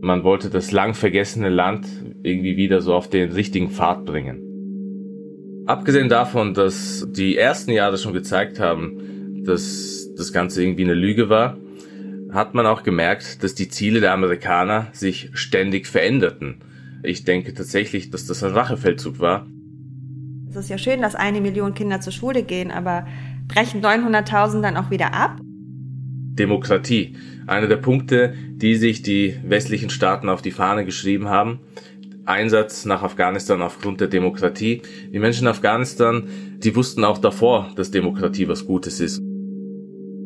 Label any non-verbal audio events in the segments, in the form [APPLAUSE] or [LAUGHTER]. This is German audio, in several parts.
Man wollte das lang vergessene Land irgendwie wieder so auf den richtigen Pfad bringen. Abgesehen davon, dass die ersten Jahre schon gezeigt haben, dass das Ganze irgendwie eine Lüge war, hat man auch gemerkt, dass die Ziele der Amerikaner sich ständig veränderten. Ich denke tatsächlich, dass das ein Rachefeldzug war. Es ist ja schön, dass eine Million Kinder zur Schule gehen, aber brechen 900.000 dann auch wieder ab? Demokratie. Einer der Punkte, die sich die westlichen Staaten auf die Fahne geschrieben haben. Einsatz nach Afghanistan aufgrund der Demokratie. Die Menschen in Afghanistan, die wussten auch davor, dass Demokratie was Gutes ist.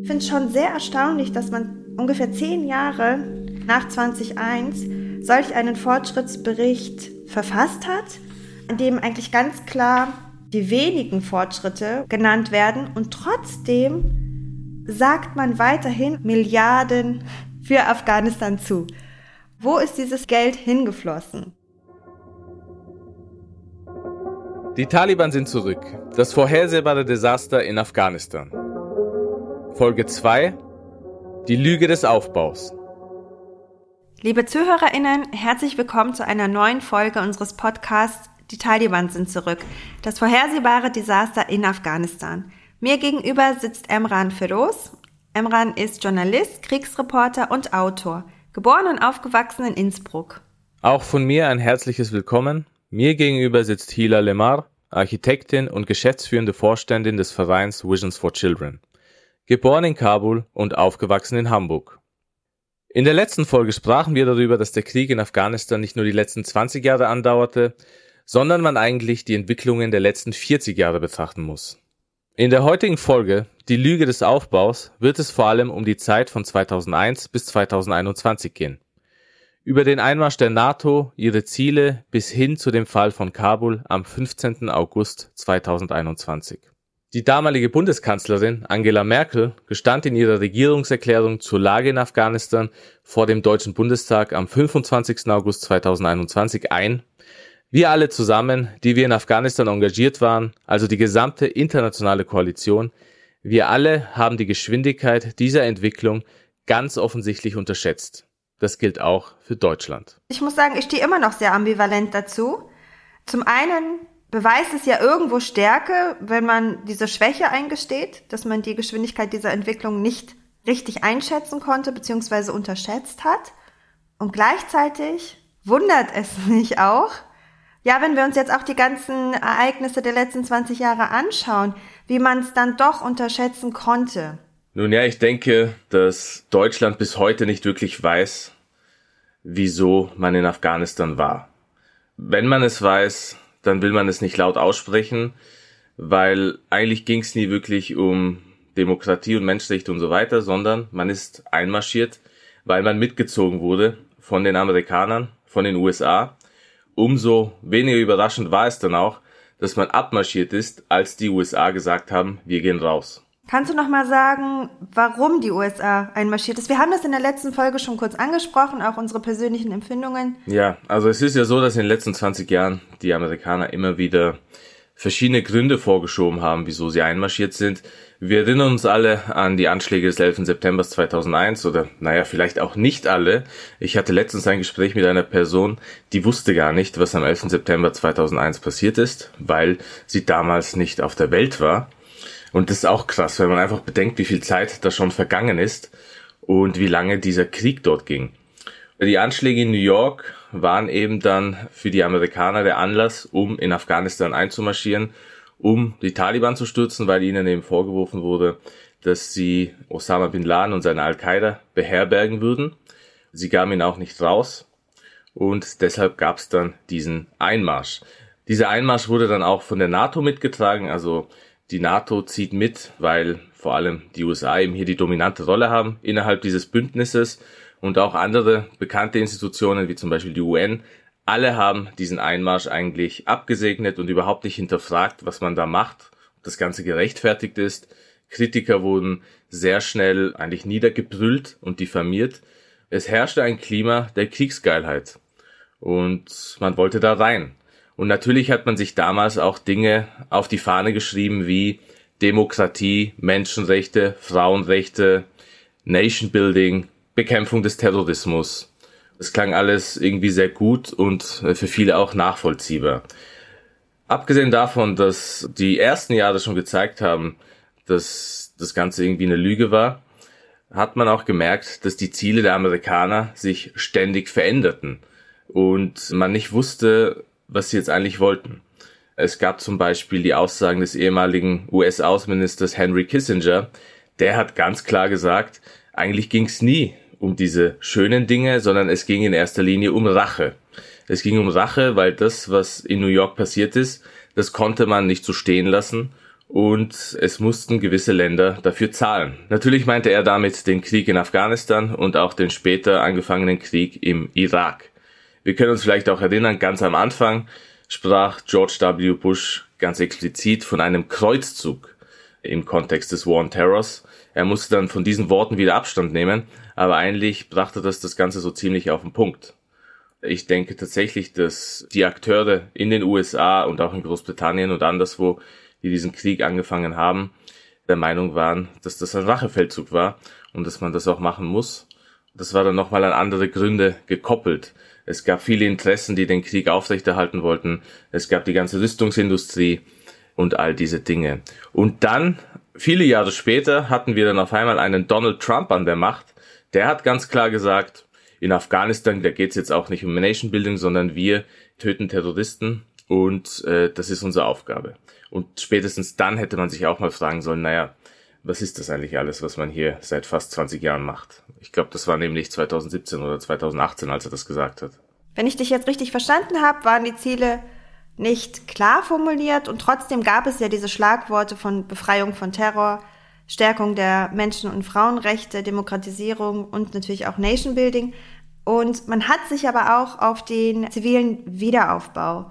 Ich finde es schon sehr erstaunlich, dass man ungefähr zehn Jahre nach 2001 solch einen Fortschrittsbericht verfasst hat, in dem eigentlich ganz klar die wenigen Fortschritte genannt werden und trotzdem sagt man weiterhin Milliarden für Afghanistan zu. Wo ist dieses Geld hingeflossen? Die Taliban sind zurück. Das vorhersehbare Desaster in Afghanistan. Folge 2 die Lüge des Aufbaus. Liebe ZuhörerInnen, herzlich willkommen zu einer neuen Folge unseres Podcasts Die Taliban sind zurück. Das vorhersehbare Desaster in Afghanistan. Mir gegenüber sitzt Emran Feroz. Emran ist Journalist, Kriegsreporter und Autor. Geboren und aufgewachsen in Innsbruck. Auch von mir ein herzliches Willkommen. Mir gegenüber sitzt Hila Lemar, Architektin und geschäftsführende Vorständin des Vereins Visions for Children geboren in Kabul und aufgewachsen in Hamburg. In der letzten Folge sprachen wir darüber, dass der Krieg in Afghanistan nicht nur die letzten 20 Jahre andauerte, sondern man eigentlich die Entwicklungen der letzten 40 Jahre betrachten muss. In der heutigen Folge, die Lüge des Aufbaus, wird es vor allem um die Zeit von 2001 bis 2021 gehen. Über den Einmarsch der NATO, ihre Ziele bis hin zu dem Fall von Kabul am 15. August 2021. Die damalige Bundeskanzlerin Angela Merkel gestand in ihrer Regierungserklärung zur Lage in Afghanistan vor dem Deutschen Bundestag am 25. August 2021 ein, wir alle zusammen, die wir in Afghanistan engagiert waren, also die gesamte internationale Koalition, wir alle haben die Geschwindigkeit dieser Entwicklung ganz offensichtlich unterschätzt. Das gilt auch für Deutschland. Ich muss sagen, ich stehe immer noch sehr ambivalent dazu. Zum einen beweist es ja irgendwo Stärke, wenn man diese Schwäche eingesteht, dass man die Geschwindigkeit dieser Entwicklung nicht richtig einschätzen konnte bzw. unterschätzt hat. Und gleichzeitig wundert es [LAUGHS] mich auch, ja, wenn wir uns jetzt auch die ganzen Ereignisse der letzten 20 Jahre anschauen, wie man es dann doch unterschätzen konnte. Nun ja, ich denke, dass Deutschland bis heute nicht wirklich weiß, wieso man in Afghanistan war. Wenn man es weiß, dann will man es nicht laut aussprechen, weil eigentlich ging es nie wirklich um Demokratie und Menschenrechte und so weiter, sondern man ist einmarschiert, weil man mitgezogen wurde von den Amerikanern, von den USA. Umso weniger überraschend war es dann auch, dass man abmarschiert ist, als die USA gesagt haben, wir gehen raus. Kannst du noch mal sagen, warum die USA einmarschiert ist? Wir haben das in der letzten Folge schon kurz angesprochen, auch unsere persönlichen Empfindungen. Ja, also es ist ja so, dass in den letzten 20 Jahren die Amerikaner immer wieder verschiedene Gründe vorgeschoben haben, wieso sie einmarschiert sind. Wir erinnern uns alle an die Anschläge des 11. September 2001 oder naja, vielleicht auch nicht alle. Ich hatte letztens ein Gespräch mit einer Person, die wusste gar nicht, was am 11. September 2001 passiert ist, weil sie damals nicht auf der Welt war. Und das ist auch krass, wenn man einfach bedenkt, wie viel Zeit da schon vergangen ist und wie lange dieser Krieg dort ging. Die Anschläge in New York waren eben dann für die Amerikaner der Anlass, um in Afghanistan einzumarschieren, um die Taliban zu stürzen, weil ihnen eben vorgeworfen wurde, dass sie Osama bin Laden und seine Al-Qaida beherbergen würden. Sie gaben ihn auch nicht raus und deshalb gab es dann diesen Einmarsch. Dieser Einmarsch wurde dann auch von der NATO mitgetragen, also die NATO zieht mit, weil vor allem die USA eben hier die dominante Rolle haben innerhalb dieses Bündnisses und auch andere bekannte Institutionen wie zum Beispiel die UN. Alle haben diesen Einmarsch eigentlich abgesegnet und überhaupt nicht hinterfragt, was man da macht, ob das Ganze gerechtfertigt ist. Kritiker wurden sehr schnell eigentlich niedergebrüllt und diffamiert. Es herrschte ein Klima der Kriegsgeilheit und man wollte da rein. Und natürlich hat man sich damals auch Dinge auf die Fahne geschrieben wie Demokratie, Menschenrechte, Frauenrechte, Nation Building, Bekämpfung des Terrorismus Es klang alles irgendwie sehr gut und äh, für viele auch nachvollziehbar. Abgesehen davon, dass die ersten Jahre schon gezeigt haben, dass das Ganze irgendwie eine Lüge war, hat man auch gemerkt, dass die Ziele der Amerikaner sich ständig veränderten und man nicht wusste, was sie jetzt eigentlich wollten. Es gab zum Beispiel die Aussagen des ehemaligen US-Außenministers Henry Kissinger, der hat ganz klar gesagt, eigentlich ging es nie um diese schönen Dinge, sondern es ging in erster Linie um Rache. Es ging um Rache, weil das, was in New York passiert ist, das konnte man nicht so stehen lassen und es mussten gewisse Länder dafür zahlen. Natürlich meinte er damit den Krieg in Afghanistan und auch den später angefangenen Krieg im Irak. Wir können uns vielleicht auch erinnern, ganz am Anfang sprach George W. Bush ganz explizit von einem Kreuzzug im Kontext des War on Terrors. Er musste dann von diesen Worten wieder Abstand nehmen, aber eigentlich brachte das das Ganze so ziemlich auf den Punkt. Ich denke tatsächlich, dass die Akteure in den USA und auch in Großbritannien und anderswo die diesen Krieg angefangen haben, der Meinung waren, dass das ein Rachefeldzug war und dass man das auch machen muss. Das war dann nochmal an andere Gründe gekoppelt. Es gab viele Interessen, die den Krieg aufrechterhalten wollten. Es gab die ganze Rüstungsindustrie und all diese Dinge. Und dann, viele Jahre später, hatten wir dann auf einmal einen Donald Trump an der Macht. Der hat ganz klar gesagt, in Afghanistan, da geht es jetzt auch nicht um Nation Building, sondern wir töten Terroristen und äh, das ist unsere Aufgabe. Und spätestens dann hätte man sich auch mal fragen sollen, naja, was ist das eigentlich alles, was man hier seit fast 20 Jahren macht? Ich glaube, das war nämlich 2017 oder 2018, als er das gesagt hat. Wenn ich dich jetzt richtig verstanden habe, waren die Ziele nicht klar formuliert und trotzdem gab es ja diese Schlagworte von Befreiung von Terror, Stärkung der Menschen- und Frauenrechte, Demokratisierung und natürlich auch Nation Building. Und man hat sich aber auch auf den zivilen Wiederaufbau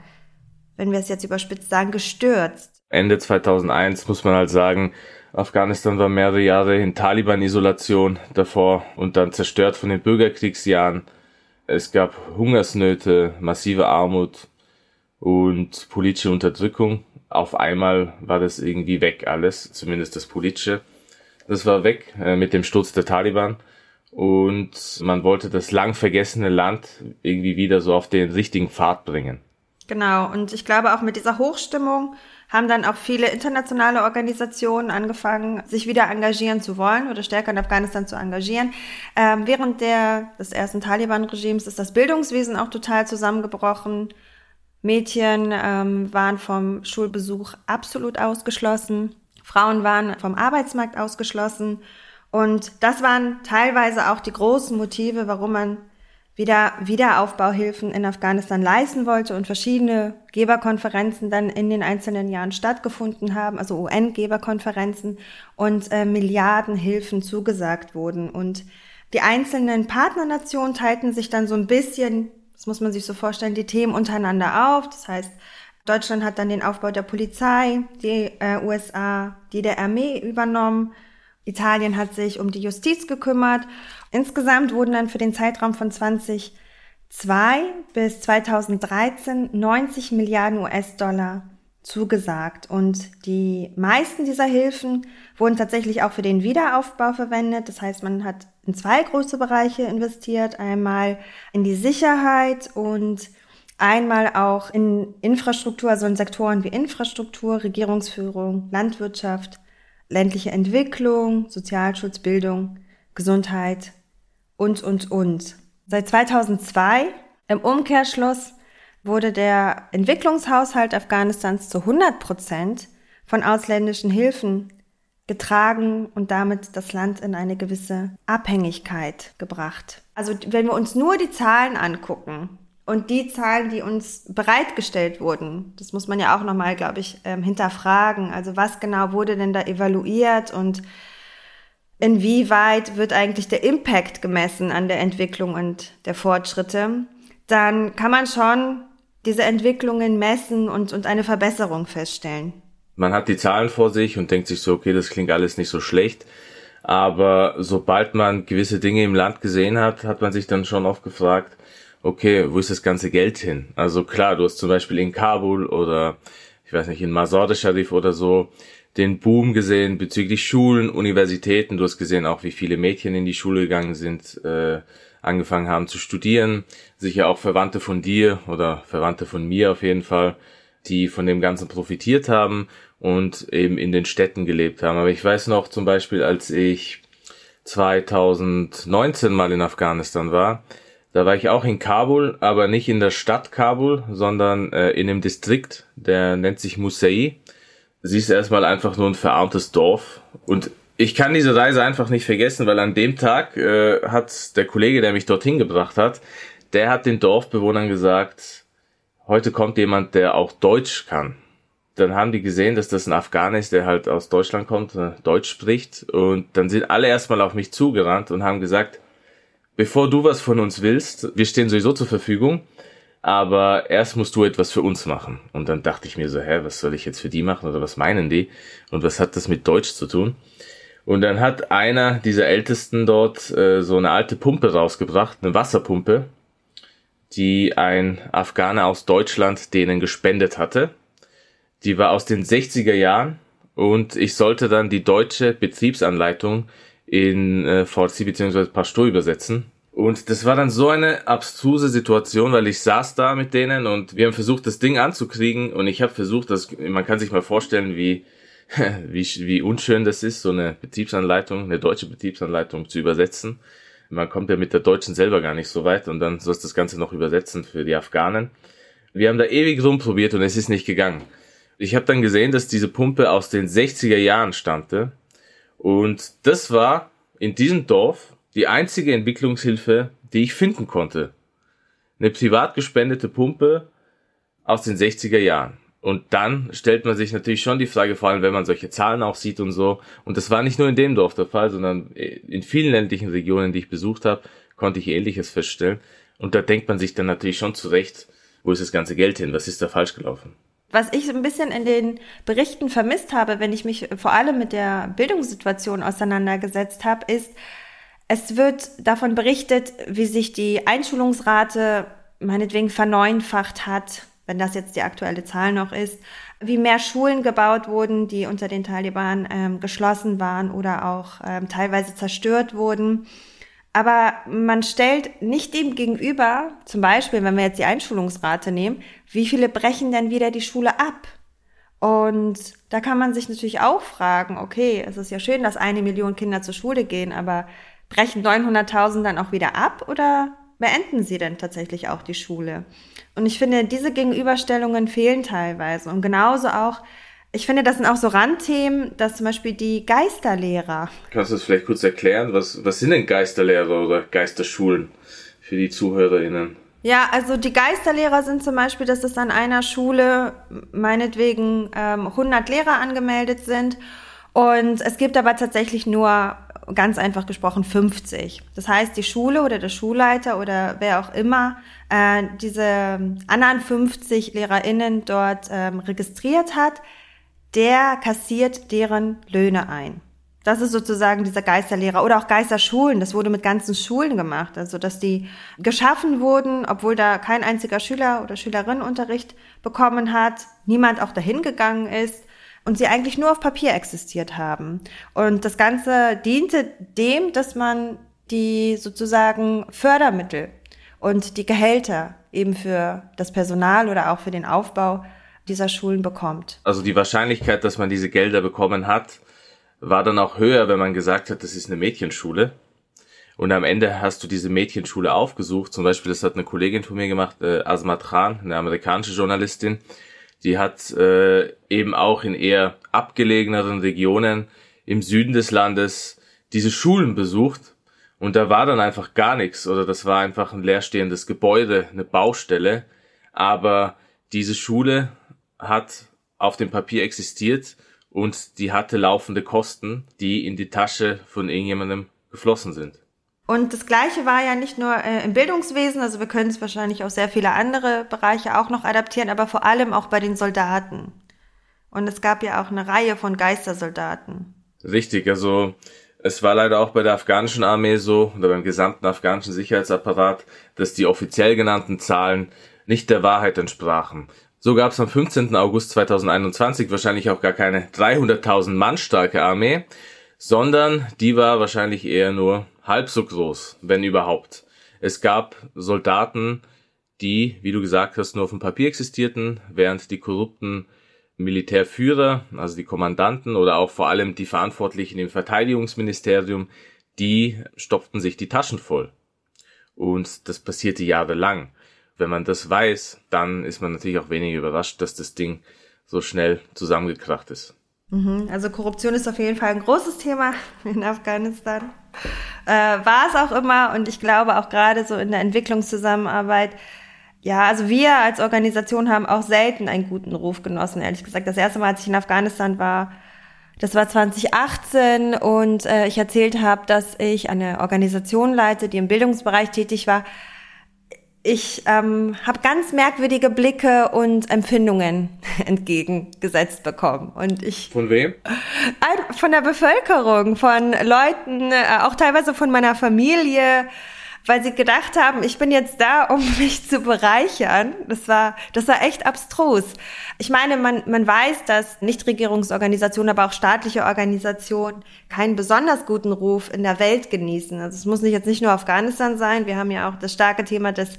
wenn wir es jetzt überspitzt sagen, gestürzt. Ende 2001 muss man halt sagen, Afghanistan war mehrere Jahre in Taliban-Isolation davor und dann zerstört von den Bürgerkriegsjahren. Es gab Hungersnöte, massive Armut und politische Unterdrückung. Auf einmal war das irgendwie weg alles, zumindest das politische. Das war weg äh, mit dem Sturz der Taliban und man wollte das lang vergessene Land irgendwie wieder so auf den richtigen Pfad bringen. Genau, und ich glaube auch mit dieser Hochstimmung haben dann auch viele internationale Organisationen angefangen, sich wieder engagieren zu wollen oder stärker in Afghanistan zu engagieren. Ähm, während der, des ersten Taliban-Regimes ist das Bildungswesen auch total zusammengebrochen. Mädchen ähm, waren vom Schulbesuch absolut ausgeschlossen. Frauen waren vom Arbeitsmarkt ausgeschlossen. Und das waren teilweise auch die großen Motive, warum man wieder Wiederaufbauhilfen in Afghanistan leisten wollte und verschiedene Geberkonferenzen dann in den einzelnen Jahren stattgefunden haben, also UN-Geberkonferenzen und äh, Milliardenhilfen zugesagt wurden. Und die einzelnen Partnernationen teilten sich dann so ein bisschen, das muss man sich so vorstellen, die Themen untereinander auf. Das heißt, Deutschland hat dann den Aufbau der Polizei, die äh, USA, die der Armee übernommen. Italien hat sich um die Justiz gekümmert Insgesamt wurden dann für den Zeitraum von 2002 bis 2013 90 Milliarden US-Dollar zugesagt. Und die meisten dieser Hilfen wurden tatsächlich auch für den Wiederaufbau verwendet. Das heißt, man hat in zwei große Bereiche investiert. Einmal in die Sicherheit und einmal auch in Infrastruktur, also in Sektoren wie Infrastruktur, Regierungsführung, Landwirtschaft, ländliche Entwicklung, Sozialschutz, Bildung, Gesundheit und, und, und. Seit 2002 im Umkehrschluss wurde der Entwicklungshaushalt Afghanistans zu 100 Prozent von ausländischen Hilfen getragen und damit das Land in eine gewisse Abhängigkeit gebracht. Also wenn wir uns nur die Zahlen angucken und die Zahlen, die uns bereitgestellt wurden, das muss man ja auch nochmal, glaube ich, ähm, hinterfragen. Also was genau wurde denn da evaluiert und inwieweit wird eigentlich der Impact gemessen an der Entwicklung und der Fortschritte, dann kann man schon diese Entwicklungen messen und, und eine Verbesserung feststellen. Man hat die Zahlen vor sich und denkt sich so, okay, das klingt alles nicht so schlecht. Aber sobald man gewisse Dinge im Land gesehen hat, hat man sich dann schon oft gefragt, okay, wo ist das ganze Geld hin? Also klar, du hast zum Beispiel in Kabul oder ich weiß nicht, in Mazar Sharif oder so den Boom gesehen bezüglich Schulen, Universitäten. Du hast gesehen auch, wie viele Mädchen in die Schule gegangen sind. Äh, angefangen haben zu studieren, sicher auch Verwandte von dir oder Verwandte von mir auf jeden Fall, die von dem Ganzen profitiert haben und eben in den Städten gelebt haben. Aber ich weiß noch zum Beispiel, als ich 2019 mal in Afghanistan war, da war ich auch in Kabul, aber nicht in der Stadt Kabul, sondern äh, in einem Distrikt, der nennt sich Musai. Sie ist erstmal einfach nur ein verarmtes Dorf und ich kann diese Reise einfach nicht vergessen, weil an dem Tag äh, hat der Kollege, der mich dorthin gebracht hat, der hat den Dorfbewohnern gesagt, heute kommt jemand, der auch Deutsch kann. Dann haben die gesehen, dass das ein Afghaner ist, der halt aus Deutschland kommt, äh, Deutsch spricht. Und dann sind alle erstmal auf mich zugerannt und haben gesagt, bevor du was von uns willst, wir stehen sowieso zur Verfügung, aber erst musst du etwas für uns machen. Und dann dachte ich mir so, hä, was soll ich jetzt für die machen oder was meinen die? Und was hat das mit Deutsch zu tun? Und dann hat einer dieser Ältesten dort äh, so eine alte Pumpe rausgebracht, eine Wasserpumpe, die ein Afghaner aus Deutschland denen gespendet hatte. Die war aus den 60er Jahren und ich sollte dann die deutsche Betriebsanleitung in VC bzw. Pashto übersetzen. Und das war dann so eine abstruse Situation, weil ich saß da mit denen und wir haben versucht, das Ding anzukriegen und ich habe versucht, dass man kann sich mal vorstellen, wie [LAUGHS] wie, wie unschön das ist, so eine Betriebsanleitung, eine deutsche Betriebsanleitung zu übersetzen. Man kommt ja mit der deutschen selber gar nicht so weit und dann sollst du das Ganze noch übersetzen für die Afghanen. Wir haben da ewig rumprobiert und es ist nicht gegangen. Ich habe dann gesehen, dass diese Pumpe aus den 60er Jahren stammte und das war in diesem Dorf die einzige Entwicklungshilfe, die ich finden konnte. Eine privat gespendete Pumpe aus den 60er Jahren. Und dann stellt man sich natürlich schon die Frage, vor allem wenn man solche Zahlen auch sieht und so. Und das war nicht nur in dem Dorf der Fall, sondern in vielen ländlichen Regionen, die ich besucht habe, konnte ich Ähnliches feststellen. Und da denkt man sich dann natürlich schon zurecht, wo ist das ganze Geld hin? Was ist da falsch gelaufen? Was ich so ein bisschen in den Berichten vermisst habe, wenn ich mich vor allem mit der Bildungssituation auseinandergesetzt habe, ist, es wird davon berichtet, wie sich die Einschulungsrate meinetwegen verneunfacht hat wenn das jetzt die aktuelle Zahl noch ist, wie mehr Schulen gebaut wurden, die unter den Taliban ähm, geschlossen waren oder auch ähm, teilweise zerstört wurden. Aber man stellt nicht dem gegenüber, zum Beispiel, wenn wir jetzt die Einschulungsrate nehmen, wie viele brechen denn wieder die Schule ab? Und da kann man sich natürlich auch fragen, okay, es ist ja schön, dass eine Million Kinder zur Schule gehen, aber brechen 900.000 dann auch wieder ab oder beenden sie denn tatsächlich auch die Schule? Und ich finde, diese Gegenüberstellungen fehlen teilweise. Und genauso auch, ich finde, das sind auch so Randthemen, dass zum Beispiel die Geisterlehrer. Kannst du das vielleicht kurz erklären? Was, was sind denn Geisterlehrer oder Geisterschulen für die ZuhörerInnen? Ja, also die Geisterlehrer sind zum Beispiel, dass es an einer Schule meinetwegen ähm, 100 Lehrer angemeldet sind und es gibt aber tatsächlich nur ganz einfach gesprochen 50. Das heißt, die Schule oder der Schulleiter oder wer auch immer äh, diese anderen 50 LehrerInnen dort ähm, registriert hat, der kassiert deren Löhne ein. Das ist sozusagen dieser Geisterlehrer oder auch Geisterschulen. Das wurde mit ganzen Schulen gemacht. Also, dass die geschaffen wurden, obwohl da kein einziger Schüler oder Schülerin Unterricht bekommen hat, niemand auch dahin gegangen ist und sie eigentlich nur auf Papier existiert haben. Und das Ganze diente dem, dass man die sozusagen Fördermittel und die Gehälter eben für das Personal oder auch für den Aufbau dieser Schulen bekommt. Also die Wahrscheinlichkeit, dass man diese Gelder bekommen hat, war dann auch höher, wenn man gesagt hat, das ist eine Mädchenschule. Und am Ende hast du diese Mädchenschule aufgesucht. Zum Beispiel, das hat eine Kollegin von mir gemacht, äh, Asmat Khan, eine amerikanische Journalistin. Die hat äh, eben auch in eher abgelegeneren Regionen im Süden des Landes diese Schulen besucht und da war dann einfach gar nichts oder das war einfach ein leerstehendes Gebäude, eine Baustelle. Aber diese Schule hat auf dem Papier existiert und die hatte laufende Kosten, die in die Tasche von irgendjemandem geflossen sind. Und das Gleiche war ja nicht nur äh, im Bildungswesen, also wir können es wahrscheinlich auf sehr viele andere Bereiche auch noch adaptieren, aber vor allem auch bei den Soldaten. Und es gab ja auch eine Reihe von Geistersoldaten. Richtig, also es war leider auch bei der afghanischen Armee so oder beim gesamten afghanischen Sicherheitsapparat, dass die offiziell genannten Zahlen nicht der Wahrheit entsprachen. So gab es am 15. August 2021 wahrscheinlich auch gar keine 300.000 Mann starke Armee, sondern die war wahrscheinlich eher nur halb so groß, wenn überhaupt. es gab Soldaten, die, wie du gesagt hast, nur auf dem Papier existierten, während die korrupten Militärführer, also die Kommandanten oder auch vor allem die Verantwortlichen im Verteidigungsministerium, die stopften sich die Taschen voll. Und das passierte jahrelang. Wenn man das weiß, dann ist man natürlich auch weniger überrascht, dass das Ding so schnell zusammengekracht ist. Mhm. Also Korruption ist auf jeden Fall ein großes Thema in Afghanistan. Äh, war es auch immer und ich glaube auch gerade so in der Entwicklungszusammenarbeit ja, also wir als Organisation haben auch selten einen guten Ruf genossen, ehrlich gesagt. Das erste Mal, als ich in Afghanistan war, das war 2018 und äh, ich erzählt habe, dass ich eine Organisation leite, die im Bildungsbereich tätig war. Ich ähm, habe ganz merkwürdige Blicke und Empfindungen [LAUGHS] entgegengesetzt bekommen. Und ich von wem? Von der Bevölkerung, von Leuten, äh, auch teilweise von meiner Familie weil sie gedacht haben, ich bin jetzt da, um [LAUGHS] mich zu bereichern. Das war, das war echt abstrus. Ich meine, man, man weiß, dass Nichtregierungsorganisationen, aber auch staatliche Organisationen keinen besonders guten Ruf in der Welt genießen. Also es muss nicht jetzt nicht nur Afghanistan sein. Wir haben ja auch das starke Thema des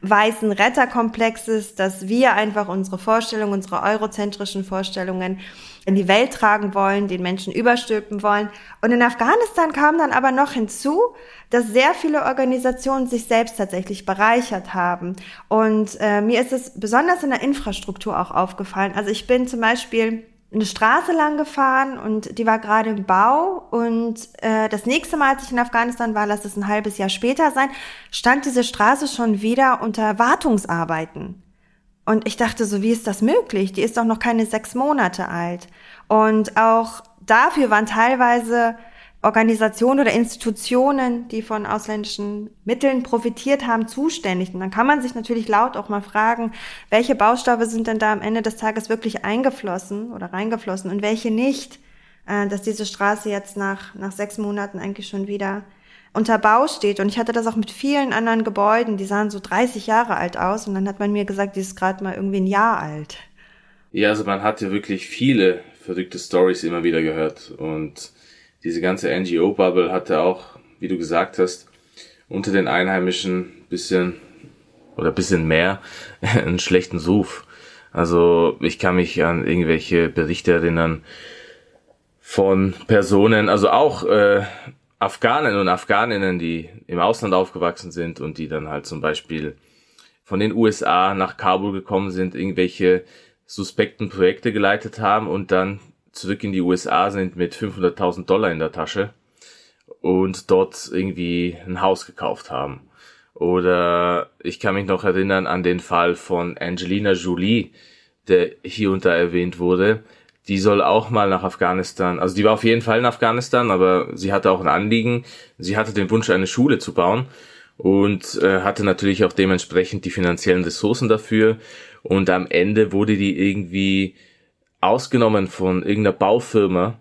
weißen Retterkomplexes, dass wir einfach unsere Vorstellungen, unsere eurozentrischen Vorstellungen in die Welt tragen wollen, den Menschen überstülpen wollen. Und in Afghanistan kam dann aber noch hinzu, dass sehr viele Organisationen sich selbst tatsächlich bereichert haben. Und äh, mir ist es besonders in der Infrastruktur auch aufgefallen. Also ich bin zum Beispiel eine Straße lang gefahren und die war gerade im Bau und äh, das nächste Mal, als ich in Afghanistan war, lass es ein halbes Jahr später sein, stand diese Straße schon wieder unter Wartungsarbeiten. Und ich dachte so, wie ist das möglich? Die ist doch noch keine sechs Monate alt. Und auch dafür waren teilweise Organisationen oder Institutionen, die von ausländischen Mitteln profitiert haben, zuständig. Und dann kann man sich natürlich laut auch mal fragen, welche Baustoffe sind denn da am Ende des Tages wirklich eingeflossen oder reingeflossen und welche nicht, äh, dass diese Straße jetzt nach, nach sechs Monaten eigentlich schon wieder unter Bau steht. Und ich hatte das auch mit vielen anderen Gebäuden, die sahen so 30 Jahre alt aus. Und dann hat man mir gesagt, die ist gerade mal irgendwie ein Jahr alt. Ja, also man hat ja wirklich viele verrückte Stories immer wieder gehört. Und diese ganze NGO-Bubble hatte auch, wie du gesagt hast, unter den Einheimischen bisschen oder bisschen mehr [LAUGHS] einen schlechten Ruf. Also ich kann mich an irgendwelche Berichte erinnern von Personen, also auch äh, Afghanen und Afghaninnen, die im Ausland aufgewachsen sind und die dann halt zum Beispiel von den USA nach Kabul gekommen sind, irgendwelche suspekten Projekte geleitet haben und dann zurück in die USA sind mit 500.000 Dollar in der Tasche und dort irgendwie ein Haus gekauft haben. Oder ich kann mich noch erinnern an den Fall von Angelina Jolie, der hier unter erwähnt wurde, die soll auch mal nach Afghanistan. Also die war auf jeden Fall in Afghanistan, aber sie hatte auch ein Anliegen. Sie hatte den Wunsch, eine Schule zu bauen und äh, hatte natürlich auch dementsprechend die finanziellen Ressourcen dafür. Und am Ende wurde die irgendwie ausgenommen von irgendeiner Baufirma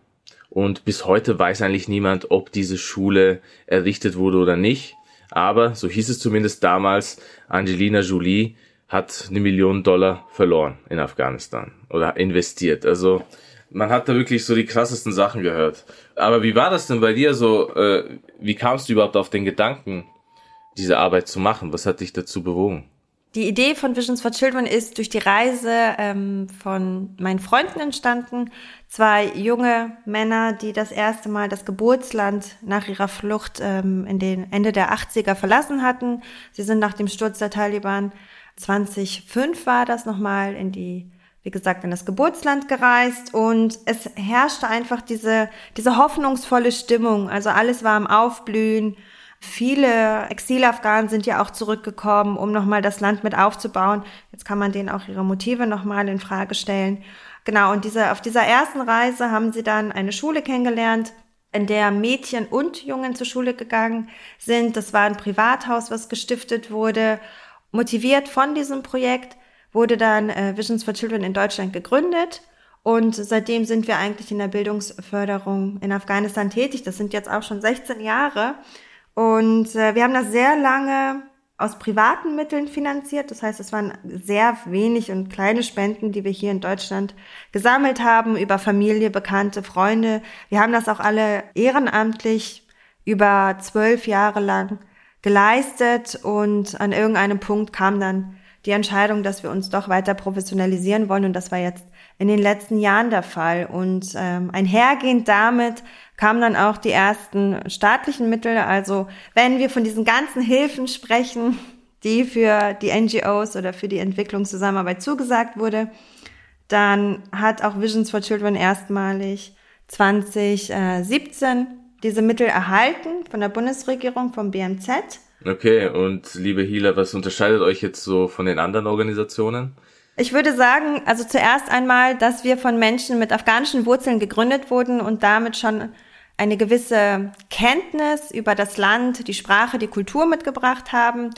und bis heute weiß eigentlich niemand, ob diese Schule errichtet wurde oder nicht. Aber, so hieß es zumindest damals, Angelina Jolie hat eine Million Dollar verloren in Afghanistan oder investiert. Also man hat da wirklich so die krassesten Sachen gehört. Aber wie war das denn bei dir so? Äh, wie kamst du überhaupt auf den Gedanken, diese Arbeit zu machen? Was hat dich dazu bewogen? Die Idee von Visions for Children ist durch die Reise ähm, von meinen Freunden entstanden. Zwei junge Männer, die das erste Mal das Geburtsland nach ihrer Flucht ähm, in den Ende der 80er verlassen hatten. Sie sind nach dem Sturz der Taliban 2005 war das nochmal in die, wie gesagt, in das Geburtsland gereist und es herrschte einfach diese, diese hoffnungsvolle Stimmung. Also alles war am Aufblühen. Viele Exilafghanen sind ja auch zurückgekommen, um nochmal das Land mit aufzubauen. Jetzt kann man denen auch ihre Motive nochmal in Frage stellen. Genau, und diese, auf dieser ersten Reise haben sie dann eine Schule kennengelernt, in der Mädchen und Jungen zur Schule gegangen sind. Das war ein Privathaus, was gestiftet wurde motiviert von diesem Projekt wurde dann äh, Visions for Children in Deutschland gegründet. Und seitdem sind wir eigentlich in der Bildungsförderung in Afghanistan tätig. Das sind jetzt auch schon 16 Jahre. Und äh, wir haben das sehr lange aus privaten Mitteln finanziert. Das heißt, es waren sehr wenig und kleine Spenden, die wir hier in Deutschland gesammelt haben über Familie, Bekannte, Freunde. Wir haben das auch alle ehrenamtlich über zwölf Jahre lang geleistet und an irgendeinem Punkt kam dann die Entscheidung, dass wir uns doch weiter professionalisieren wollen und das war jetzt in den letzten Jahren der Fall. Und ähm, einhergehend damit kamen dann auch die ersten staatlichen Mittel. Also wenn wir von diesen ganzen Hilfen sprechen, die für die NGOs oder für die Entwicklungszusammenarbeit zugesagt wurde, dann hat auch Visions for Children erstmalig 2017 diese Mittel erhalten von der Bundesregierung, vom BMZ. Okay, und liebe Healer, was unterscheidet euch jetzt so von den anderen Organisationen? Ich würde sagen, also zuerst einmal, dass wir von Menschen mit afghanischen Wurzeln gegründet wurden und damit schon eine gewisse Kenntnis über das Land, die Sprache, die Kultur mitgebracht haben.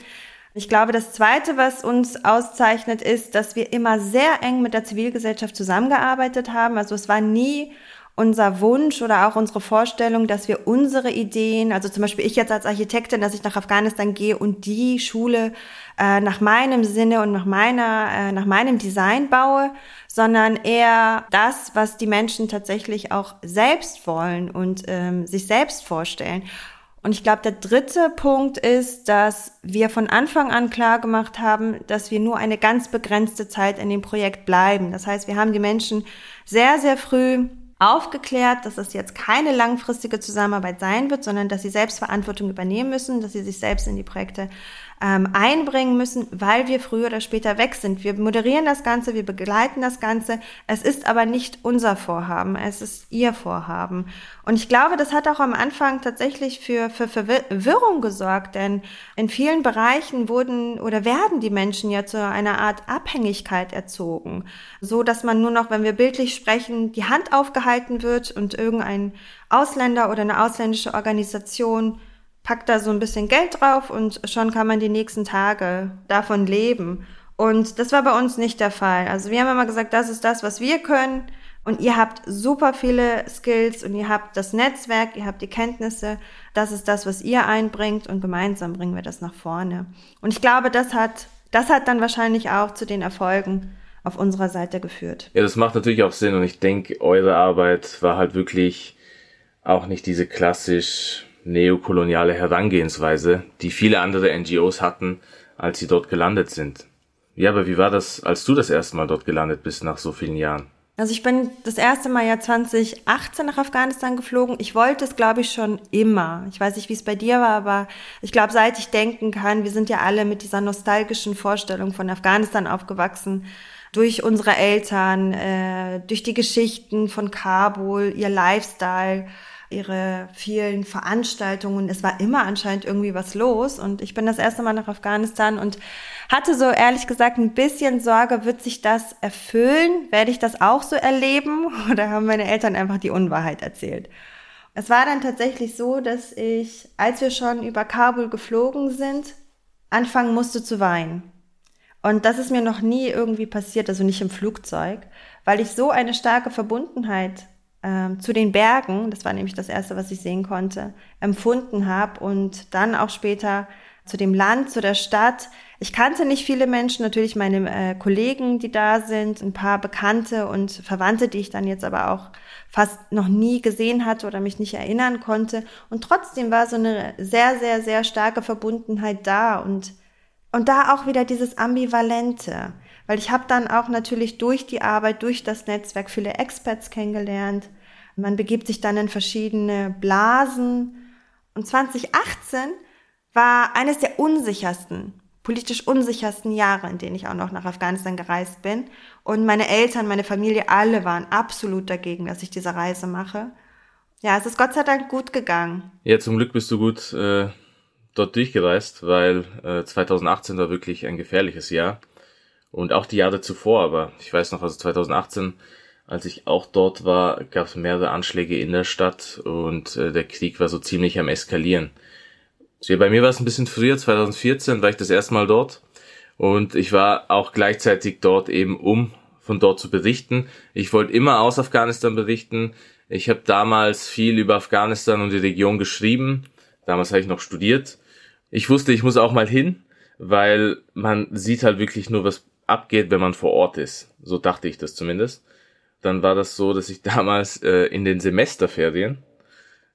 Ich glaube, das Zweite, was uns auszeichnet, ist, dass wir immer sehr eng mit der Zivilgesellschaft zusammengearbeitet haben. Also es war nie unser Wunsch oder auch unsere Vorstellung, dass wir unsere Ideen, also zum Beispiel ich jetzt als Architektin, dass ich nach Afghanistan gehe und die Schule äh, nach meinem Sinne und nach meiner, äh, nach meinem Design baue, sondern eher das, was die Menschen tatsächlich auch selbst wollen und ähm, sich selbst vorstellen. Und ich glaube, der dritte Punkt ist, dass wir von Anfang an klar gemacht haben, dass wir nur eine ganz begrenzte Zeit in dem Projekt bleiben. Das heißt, wir haben die Menschen sehr, sehr früh aufgeklärt, dass es jetzt keine langfristige Zusammenarbeit sein wird, sondern dass sie Selbstverantwortung übernehmen müssen, dass sie sich selbst in die Projekte ähm, einbringen müssen, weil wir früher oder später weg sind. Wir moderieren das Ganze, wir begleiten das Ganze. Es ist aber nicht unser Vorhaben, es ist ihr Vorhaben. Und ich glaube, das hat auch am Anfang tatsächlich für, für Verwirrung gesorgt, denn in vielen Bereichen wurden oder werden die Menschen ja zu einer Art Abhängigkeit erzogen, so dass man nur noch, wenn wir bildlich sprechen, die Hand aufgehalten wird und irgendein Ausländer oder eine ausländische Organisation packt da so ein bisschen Geld drauf und schon kann man die nächsten Tage davon leben. Und das war bei uns nicht der Fall. Also wir haben immer gesagt, das ist das, was wir können. Und ihr habt super viele Skills und ihr habt das Netzwerk, ihr habt die Kenntnisse. Das ist das, was ihr einbringt und gemeinsam bringen wir das nach vorne. Und ich glaube, das hat, das hat dann wahrscheinlich auch zu den Erfolgen auf unserer Seite geführt. Ja, das macht natürlich auch Sinn und ich denke, eure Arbeit war halt wirklich auch nicht diese klassisch neokoloniale Herangehensweise, die viele andere NGOs hatten, als sie dort gelandet sind. Ja, aber wie war das, als du das erste Mal dort gelandet bist nach so vielen Jahren? Also ich bin das erste Mal ja 2018 nach Afghanistan geflogen. Ich wollte es, glaube ich, schon immer. Ich weiß nicht, wie es bei dir war, aber ich glaube, seit ich denken kann, wir sind ja alle mit dieser nostalgischen Vorstellung von Afghanistan aufgewachsen. Durch unsere Eltern, äh, durch die Geschichten von Kabul, ihr Lifestyle ihre vielen Veranstaltungen. Es war immer anscheinend irgendwie was los. Und ich bin das erste Mal nach Afghanistan und hatte so ehrlich gesagt ein bisschen Sorge, wird sich das erfüllen? Werde ich das auch so erleben? [LAUGHS] Oder haben meine Eltern einfach die Unwahrheit erzählt? Es war dann tatsächlich so, dass ich, als wir schon über Kabul geflogen sind, anfangen musste zu weinen. Und das ist mir noch nie irgendwie passiert, also nicht im Flugzeug, weil ich so eine starke Verbundenheit ähm, zu den Bergen, das war nämlich das Erste, was ich sehen konnte, empfunden habe und dann auch später zu dem Land, zu der Stadt. Ich kannte nicht viele Menschen, natürlich meine äh, Kollegen, die da sind, ein paar Bekannte und Verwandte, die ich dann jetzt aber auch fast noch nie gesehen hatte oder mich nicht erinnern konnte. Und trotzdem war so eine sehr, sehr, sehr starke Verbundenheit da und und da auch wieder dieses Ambivalente, weil ich habe dann auch natürlich durch die Arbeit, durch das Netzwerk viele Experts kennengelernt. Man begibt sich dann in verschiedene Blasen. Und 2018 war eines der unsichersten, politisch unsichersten Jahre, in denen ich auch noch nach Afghanistan gereist bin. Und meine Eltern, meine Familie, alle waren absolut dagegen, dass ich diese Reise mache. Ja, es ist Gott sei Dank gut gegangen. Ja, zum Glück bist du gut äh, dort durchgereist, weil äh, 2018 war wirklich ein gefährliches Jahr. Und auch die Jahre zuvor, aber ich weiß noch, also 2018, als ich auch dort war, gab es mehrere Anschläge in der Stadt und äh, der Krieg war so ziemlich am Eskalieren. Ja, bei mir war es ein bisschen früher, 2014 war ich das erste Mal dort und ich war auch gleichzeitig dort eben, um von dort zu berichten. Ich wollte immer aus Afghanistan berichten. Ich habe damals viel über Afghanistan und die Region geschrieben. Damals habe ich noch studiert ich wusste, ich muss auch mal hin, weil man sieht halt wirklich nur, was abgeht, wenn man vor Ort ist. So dachte ich das zumindest. Dann war das so, dass ich [LAUGHS] damals äh, in den Semesterferien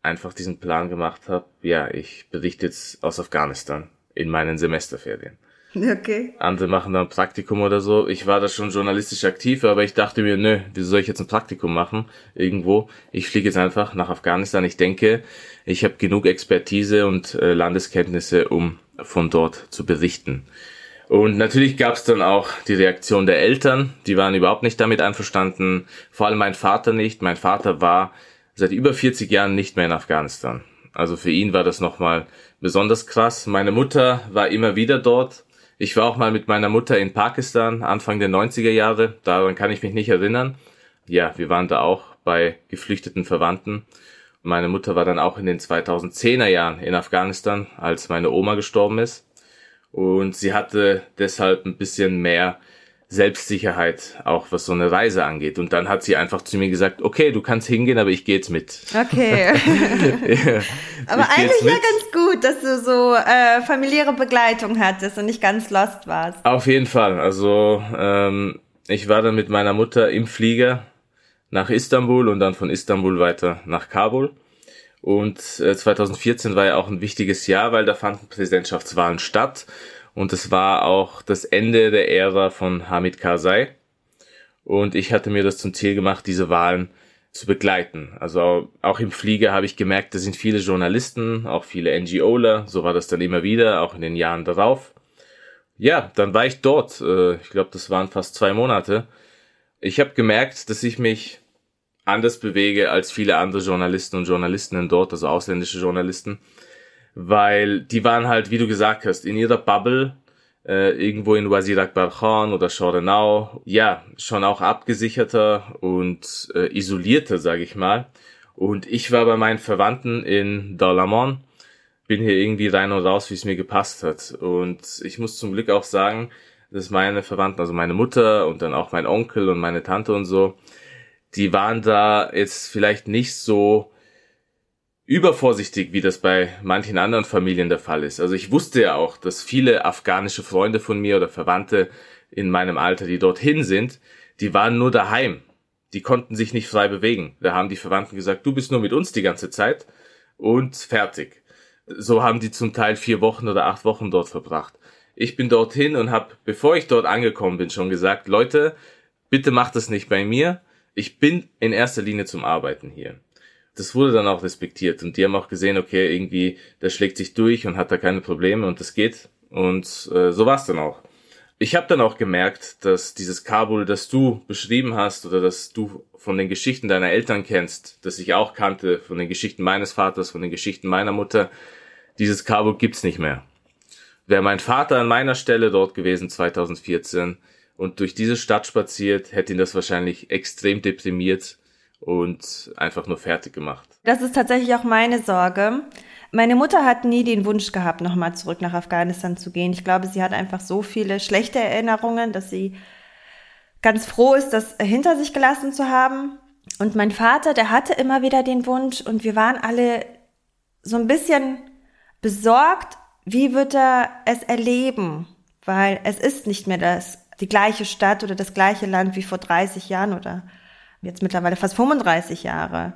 einfach diesen Plan gemacht habe, ja, ich berichte jetzt aus Afghanistan in meinen Semesterferien. Okay. Andere machen dann ein Praktikum oder so. Ich war da schon journalistisch aktiv, aber ich dachte mir, nö, wieso soll ich jetzt ein Praktikum machen irgendwo? Ich fliege jetzt einfach nach Afghanistan. Ich denke, ich habe genug Expertise und äh, Landeskenntnisse, um von dort zu berichten. Und natürlich gab es dann auch die Reaktion der Eltern. Die waren überhaupt nicht damit einverstanden. Vor allem mein Vater nicht. Mein Vater war seit über 40 Jahren nicht mehr in Afghanistan. Also für ihn war das nochmal besonders krass. Meine Mutter war immer wieder dort. Ich war auch mal mit meiner Mutter in Pakistan Anfang der 90er Jahre. Daran kann ich mich nicht erinnern. Ja, wir waren da auch bei geflüchteten Verwandten. Meine Mutter war dann auch in den 2010er Jahren in Afghanistan, als meine Oma gestorben ist. Und sie hatte deshalb ein bisschen mehr Selbstsicherheit, auch was so eine Reise angeht. Und dann hat sie einfach zu mir gesagt, okay, du kannst hingehen, aber ich gehe jetzt mit. Okay. [LAUGHS] ja, [LAUGHS] aber eigentlich ja ganz gut, dass du so äh, familiäre Begleitung hattest und nicht ganz lost warst. Auf jeden Fall. Also ähm, ich war dann mit meiner Mutter im Flieger nach Istanbul und dann von Istanbul weiter nach Kabul. Und äh, 2014 war ja auch ein wichtiges Jahr, weil da fanden Präsidentschaftswahlen statt. Und es war auch das Ende der Ära von Hamid Karzai. Und ich hatte mir das zum Ziel gemacht, diese Wahlen zu begleiten. Also auch im Flieger habe ich gemerkt, da sind viele Journalisten, auch viele NGOler. So war das dann immer wieder, auch in den Jahren darauf. Ja, dann war ich dort. Äh, ich glaube, das waren fast zwei Monate. Ich habe gemerkt, dass ich mich anders bewege als viele andere Journalisten und Journalistinnen dort, also ausländische Journalisten weil die waren halt, wie du gesagt hast, in ihrer Bubble, äh, irgendwo in Wazir Akbar Khan oder Shorenau, ja, schon auch abgesicherter und äh, isolierter, sage ich mal. Und ich war bei meinen Verwandten in Dalamon, bin hier irgendwie rein und raus, wie es mir gepasst hat. Und ich muss zum Glück auch sagen, dass meine Verwandten, also meine Mutter und dann auch mein Onkel und meine Tante und so, die waren da jetzt vielleicht nicht so übervorsichtig, wie das bei manchen anderen Familien der Fall ist. Also ich wusste ja auch, dass viele afghanische Freunde von mir oder Verwandte in meinem Alter, die dorthin sind, die waren nur daheim. Die konnten sich nicht frei bewegen. Da haben die Verwandten gesagt, du bist nur mit uns die ganze Zeit und fertig. So haben die zum Teil vier Wochen oder acht Wochen dort verbracht. Ich bin dorthin und habe, bevor ich dort angekommen bin, schon gesagt, Leute, bitte macht das nicht bei mir. Ich bin in erster Linie zum Arbeiten hier das wurde dann auch respektiert und die haben auch gesehen, okay, irgendwie, der schlägt sich durch und hat da keine Probleme und das geht und äh, so war es dann auch. Ich habe dann auch gemerkt, dass dieses Kabul, das du beschrieben hast oder das du von den Geschichten deiner Eltern kennst, das ich auch kannte, von den Geschichten meines Vaters, von den Geschichten meiner Mutter, dieses Kabul gibt's nicht mehr. Wäre mein Vater an meiner Stelle dort gewesen 2014 und durch diese Stadt spaziert, hätte ihn das wahrscheinlich extrem deprimiert und einfach nur fertig gemacht. Das ist tatsächlich auch meine Sorge. Meine Mutter hat nie den Wunsch gehabt, nochmal zurück nach Afghanistan zu gehen. Ich glaube, sie hat einfach so viele schlechte Erinnerungen, dass sie ganz froh ist, das hinter sich gelassen zu haben. Und mein Vater, der hatte immer wieder den Wunsch und wir waren alle so ein bisschen besorgt, wie wird er es erleben? Weil es ist nicht mehr das, die gleiche Stadt oder das gleiche Land wie vor 30 Jahren oder jetzt mittlerweile fast 35 Jahre.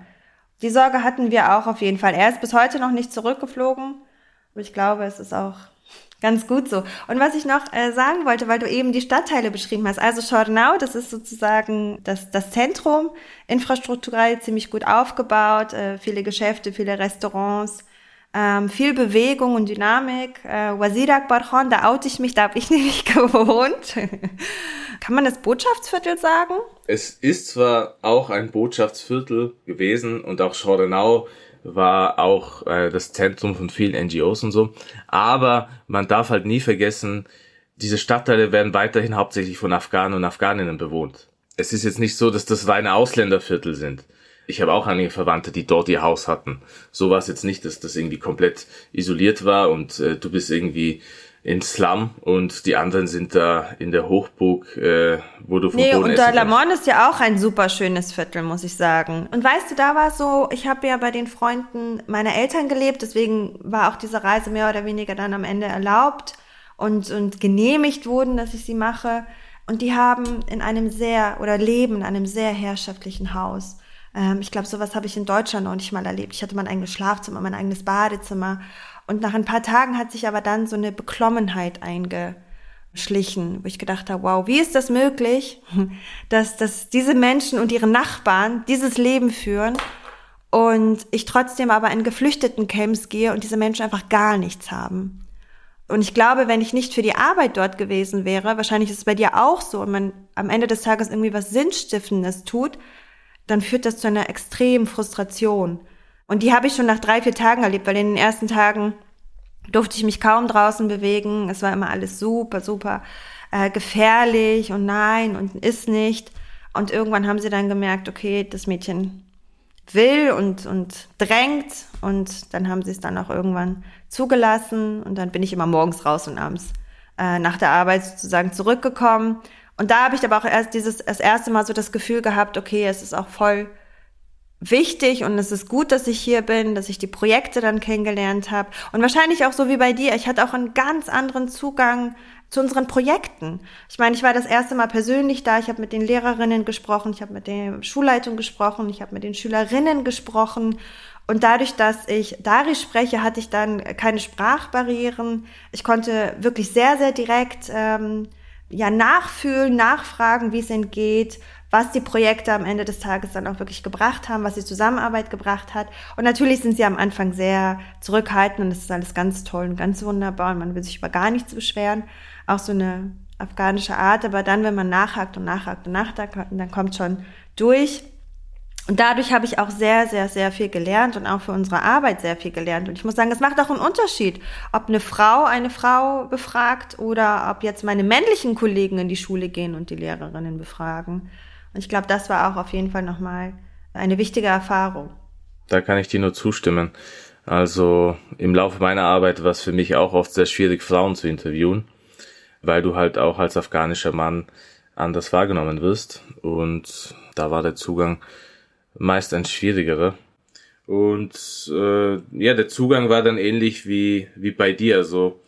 Die Sorge hatten wir auch auf jeden Fall. Er ist bis heute noch nicht zurückgeflogen, aber ich glaube, es ist auch ganz gut so. Und was ich noch äh, sagen wollte, weil du eben die Stadtteile beschrieben hast, also Schornau, das ist sozusagen das, das Zentrum, infrastrukturell ziemlich gut aufgebaut, äh, viele Geschäfte, viele Restaurants, ähm, viel Bewegung und Dynamik. Äh, Wazir Akbar Khan, da oute ich mich, da habe ich [LAUGHS] nämlich gewohnt. [LAUGHS] Kann man das Botschaftsviertel sagen? Es ist zwar auch ein Botschaftsviertel gewesen und auch Schordenau war auch äh, das Zentrum von vielen NGOs und so, aber man darf halt nie vergessen, diese Stadtteile werden weiterhin hauptsächlich von Afghanen und Afghaninnen bewohnt. Es ist jetzt nicht so, dass das reine Ausländerviertel sind ich habe auch einige Verwandte, die dort ihr Haus hatten. So war es jetzt nicht, dass das irgendwie komplett isoliert war und äh, du bist irgendwie in Slum und die anderen sind da in der Hochburg, äh, wo du vom nee, Boden und der Lamont ist ja auch ein super schönes Viertel, muss ich sagen. Und weißt du, da war so, ich habe ja bei den Freunden meiner Eltern gelebt, deswegen war auch diese Reise mehr oder weniger dann am Ende erlaubt und, und genehmigt wurden, dass ich sie mache. Und die haben in einem sehr, oder leben in einem sehr herrschaftlichen Haus Ähm, ich glaube, sowas habe ich in Deutschland noch nicht mal erlebt. Ich hatte mein eigenes Schlafzimmer, mein eigenes Badezimmer. Und nach ein paar Tagen hat sich aber dann so eine Beklommenheit eingeschlichen, wo ich gedacht habe, wow, wie ist das möglich, [LAUGHS] dass, dass diese Menschen und ihre Nachbarn dieses Leben führen und ich trotzdem aber in geflüchteten Camps gehe und diese Menschen einfach gar nichts haben. Und ich glaube, wenn ich nicht für die Arbeit dort gewesen wäre, wahrscheinlich ist es bei dir auch so, und man am Ende des Tages irgendwie was Sinnstiftendes tut, dann führt das zu einer extremen Frustration. Und die habe ich schon nach drei, vier Tagen erlebt, weil in den ersten Tagen durfte ich mich kaum draußen bewegen. Es war immer alles super, super äh, gefährlich und nein und ist nicht. Und irgendwann haben sie dann gemerkt, okay, das Mädchen will und, und drängt. Und dann haben sie es dann auch irgendwann zugelassen. Und dann bin ich immer morgens raus und abends äh, nach der Arbeit sozusagen zurückgekommen. Und da habe ich aber auch erst dieses das erste Mal so das Gefühl gehabt, okay, es ist auch voll wichtig und es ist gut, dass ich hier bin, dass ich die Projekte dann kennengelernt habe und wahrscheinlich auch so wie bei dir. Ich hatte auch einen ganz anderen Zugang zu unseren Projekten. Ich meine, ich war das erste Mal persönlich da, ich habe mit den Lehrerinnen gesprochen, ich habe mit der Schulleitung gesprochen, ich habe mit den Schülerinnen gesprochen und dadurch, dass ich Dari spreche, hatte ich dann keine Sprachbarrieren. Ich konnte wirklich sehr, sehr direkt ähm, ja nachfühlen, nachfragen, wie es ihnen geht, was die Projekte am Ende des Tages dann auch wirklich gebracht haben, was die Zusammenarbeit gebracht hat. Und natürlich sind sie am Anfang sehr zurückhaltend und es ist alles ganz toll und ganz wunderbar und man will sich über gar nichts beschweren auch so eine afghanische Art, aber dann, wenn man nachhakt und nachhakt und nachhakt, dann kommt schon durch. Und dadurch habe ich auch sehr, sehr, sehr viel gelernt und auch für unsere Arbeit sehr viel gelernt. Und ich muss sagen, es macht auch einen Unterschied, ob eine Frau eine Frau befragt oder ob jetzt meine männlichen Kollegen in die Schule gehen und die Lehrerinnen befragen. Und ich glaube, das war auch auf jeden Fall nochmal eine wichtige Erfahrung. Da kann ich dir nur zustimmen. Also im Laufe meiner Arbeit war es für mich auch oft sehr schwierig, Frauen zu interviewen weil du halt auch als afghanischer Mann anders wahrgenommen wirst. Und da war der Zugang meist ein schwierigerer. Und äh, ja, der Zugang war dann ähnlich wie, wie bei dir. Also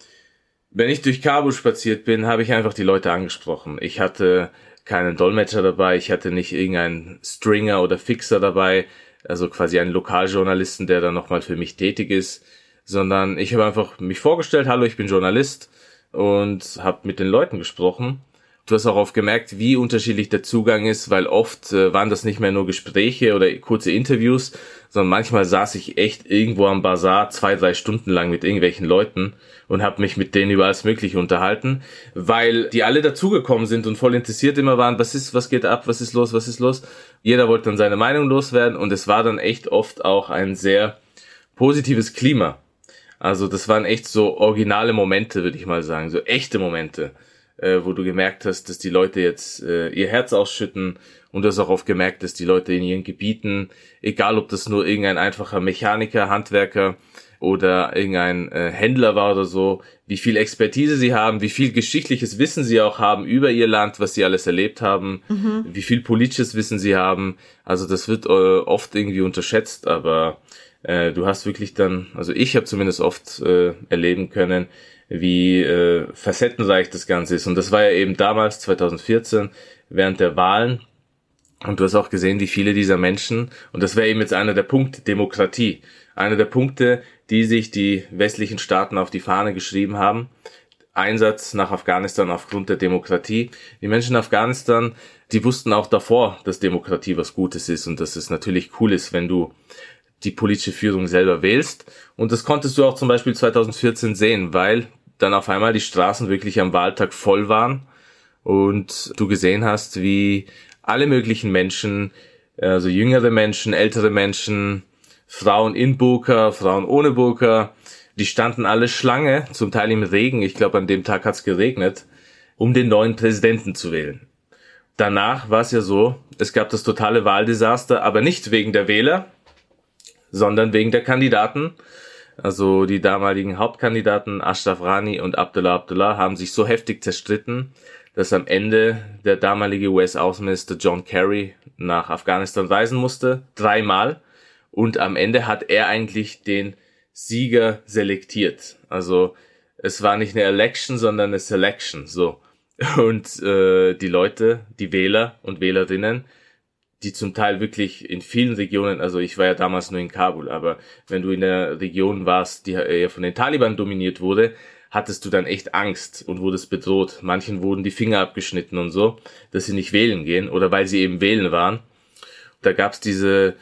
wenn ich durch Kabul spaziert bin, habe ich einfach die Leute angesprochen. Ich hatte keinen Dolmetscher dabei, ich hatte nicht irgendeinen Stringer oder Fixer dabei, also quasi einen Lokaljournalisten, der dann nochmal für mich tätig ist, sondern ich habe einfach mich vorgestellt, hallo, ich bin Journalist, und habe mit den Leuten gesprochen. Du hast auch oft gemerkt, wie unterschiedlich der Zugang ist, weil oft äh, waren das nicht mehr nur Gespräche oder kurze Interviews, sondern manchmal saß ich echt irgendwo am Bazar zwei, drei Stunden lang mit irgendwelchen Leuten und habe mich mit denen über alles Mögliche unterhalten, weil die alle dazugekommen sind und voll interessiert immer waren, was ist, was geht ab, was ist los, was ist los. Jeder wollte dann seine Meinung loswerden und es war dann echt oft auch ein sehr positives Klima also das waren echt so originale Momente, würde ich mal sagen, so echte Momente, äh, wo du gemerkt hast, dass die Leute jetzt äh, ihr Herz ausschütten und du hast auch oft gemerkt, dass die Leute in ihren Gebieten, egal ob das nur irgendein einfacher Mechaniker, Handwerker oder irgendein äh, Händler war oder so, wie viel Expertise sie haben, wie viel geschichtliches Wissen sie auch haben über ihr Land, was sie alles erlebt haben, mhm. wie viel politisches Wissen sie haben. Also das wird äh, oft irgendwie unterschätzt, aber äh, du hast wirklich dann, also ich habe zumindest oft äh, erleben können, wie äh, facettenreich das Ganze ist. Und das war ja eben damals, 2014, während der Wahlen. Und du hast auch gesehen, wie viele dieser Menschen, und das wäre eben jetzt einer der Punkte, Demokratie, einer der Punkte, die sich die westlichen Staaten auf die Fahne geschrieben haben. Einsatz nach Afghanistan aufgrund der Demokratie. Die Menschen in Afghanistan, die wussten auch davor, dass Demokratie was Gutes ist und dass es natürlich cool ist, wenn du die politische Führung selber wählst. Und das konntest du auch zum Beispiel 2014 sehen, weil dann auf einmal die Straßen wirklich am Wahltag voll waren und du gesehen hast, wie alle möglichen Menschen, also jüngere Menschen, ältere Menschen, Frauen in Burka, Frauen ohne Burka, die standen alle Schlange, zum Teil im Regen, ich glaube an dem Tag hat's geregnet, um den neuen Präsidenten zu wählen. Danach war es ja so, es gab das totale Wahldesaster, aber nicht wegen der Wähler, sondern wegen der Kandidaten. Also die damaligen Hauptkandidaten Ashraf Rani und Abdullah Abdullah haben sich so heftig zerstritten, dass am Ende der damalige US-Außenminister John Kerry nach Afghanistan reisen musste, dreimal. Und am Ende hat er eigentlich den Sieger selektiert. Also es war nicht eine Election, sondern eine Selection. So. Und äh, die Leute, die Wähler und Wählerinnen, die zum Teil wirklich in vielen Regionen, also ich war ja damals nur in Kabul, aber wenn du in der Region warst, die ja von den Taliban dominiert wurde, hattest du dann echt Angst und wurdest bedroht. Manchen wurden die Finger abgeschnitten und so, dass sie nicht wählen gehen oder weil sie eben wählen waren. Da gab's diese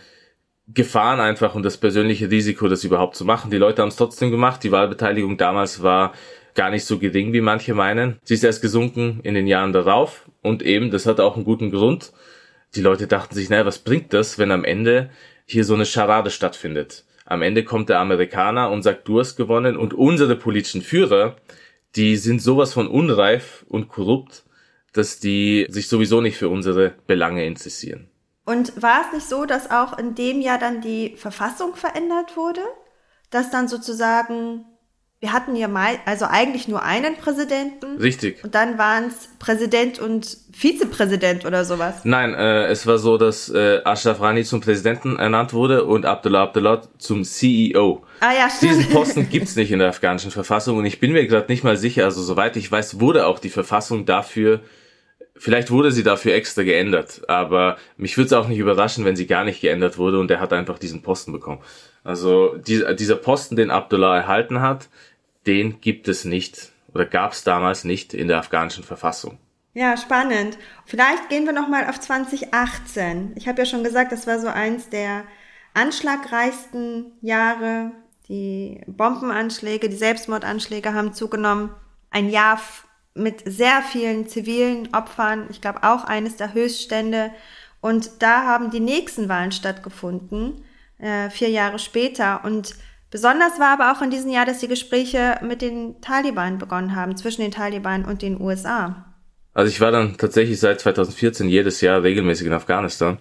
Gefahren einfach und das persönliche Risiko, das überhaupt zu machen. Die Leute haben es trotzdem gemacht. Die Wahlbeteiligung damals war gar nicht so gering, wie manche meinen. Sie ist erst gesunken in den Jahren darauf und eben, das hat auch einen guten Grund. Die Leute dachten sich, naja, was bringt das, wenn am Ende hier so eine Scharade stattfindet? Am Ende kommt der Amerikaner und sagt, du hast gewonnen und unsere politischen Führer, die sind sowas von unreif und korrupt, dass die sich sowieso nicht für unsere Belange interessieren. Und war es nicht so, dass auch in dem Jahr dann die Verfassung verändert wurde? Dass dann sozusagen wir hatten ja mal, also eigentlich nur einen Präsidenten. Richtig. Und dann waren es Präsident und Vizepräsident oder sowas. Nein, äh, es war so, dass äh, Ashraf Rani zum Präsidenten ernannt wurde und Abdullah Abdullah zum CEO. Ah ja, stimmt. Diesen Posten gibt's nicht in der afghanischen Verfassung und ich bin mir gerade nicht mal sicher, also soweit ich weiß, wurde auch die Verfassung dafür Vielleicht wurde sie dafür extra geändert, aber mich würde es auch nicht überraschen, wenn sie gar nicht geändert wurde und er hat einfach diesen Posten bekommen. Also die, dieser Posten, den Abdullah erhalten hat, den gibt es nicht oder gab es damals nicht in der afghanischen Verfassung. Ja, spannend. Vielleicht gehen wir noch mal auf 2018. Ich habe ja schon gesagt, das war so eins der anschlagreichsten Jahre. Die Bombenanschläge, die Selbstmordanschläge haben zugenommen. Ein Jahr mit sehr vielen zivilen Opfern. Ich glaube auch eines der Höchststände. Und da haben die nächsten Wahlen stattgefunden, äh, vier Jahre später. Und Besonders war aber auch in diesem Jahr, dass die Gespräche mit den Taliban begonnen haben, zwischen den Taliban und den USA. Also ich war dann tatsächlich seit 2014 jedes Jahr regelmäßig in Afghanistan.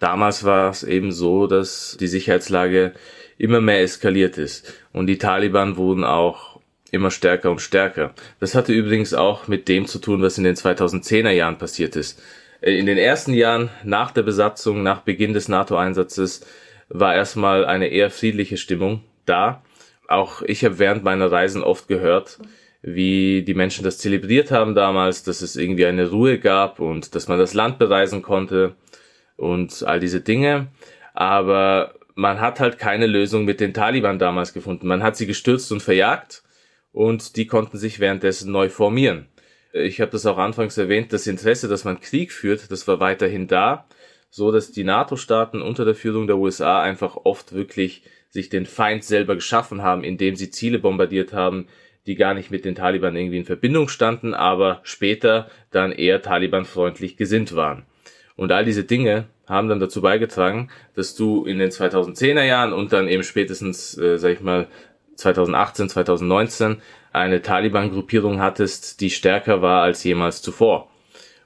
Damals war es eben so, dass die Sicherheitslage immer mehr eskaliert ist und die Taliban wurden auch immer stärker und stärker. Das hatte übrigens auch mit dem zu tun, was in den 2010er Jahren passiert ist. Äh, in den ersten Jahren nach der Besatzung, nach Beginn des NATO-Einsatzes, war erstmal eine eher friedliche Stimmung da. Auch ich habe während meiner Reisen oft gehört, wie die Menschen das zelebriert haben damals, dass es irgendwie eine Ruhe gab und dass man das Land bereisen konnte und all diese Dinge. Aber man hat halt keine Lösung mit den Taliban damals gefunden. Man hat sie gestürzt und verjagt und die konnten sich währenddessen neu formieren. Ich habe das auch anfangs erwähnt, das Interesse, dass man Krieg führt, das war weiterhin da, so dass die NATO-Staaten unter der Führung der USA einfach oft wirklich sich den Feind selber geschaffen haben, indem sie Ziele bombardiert haben, die gar nicht mit den Taliban irgendwie in Verbindung standen, aber später dann eher Taliban-freundlich gesinnt waren. Und all diese Dinge haben dann dazu beigetragen, dass du in den 2010er Jahren und dann eben spätestens, äh, sag ich mal, 2018, 2019 eine Taliban-Gruppierung hattest, die stärker war als jemals zuvor.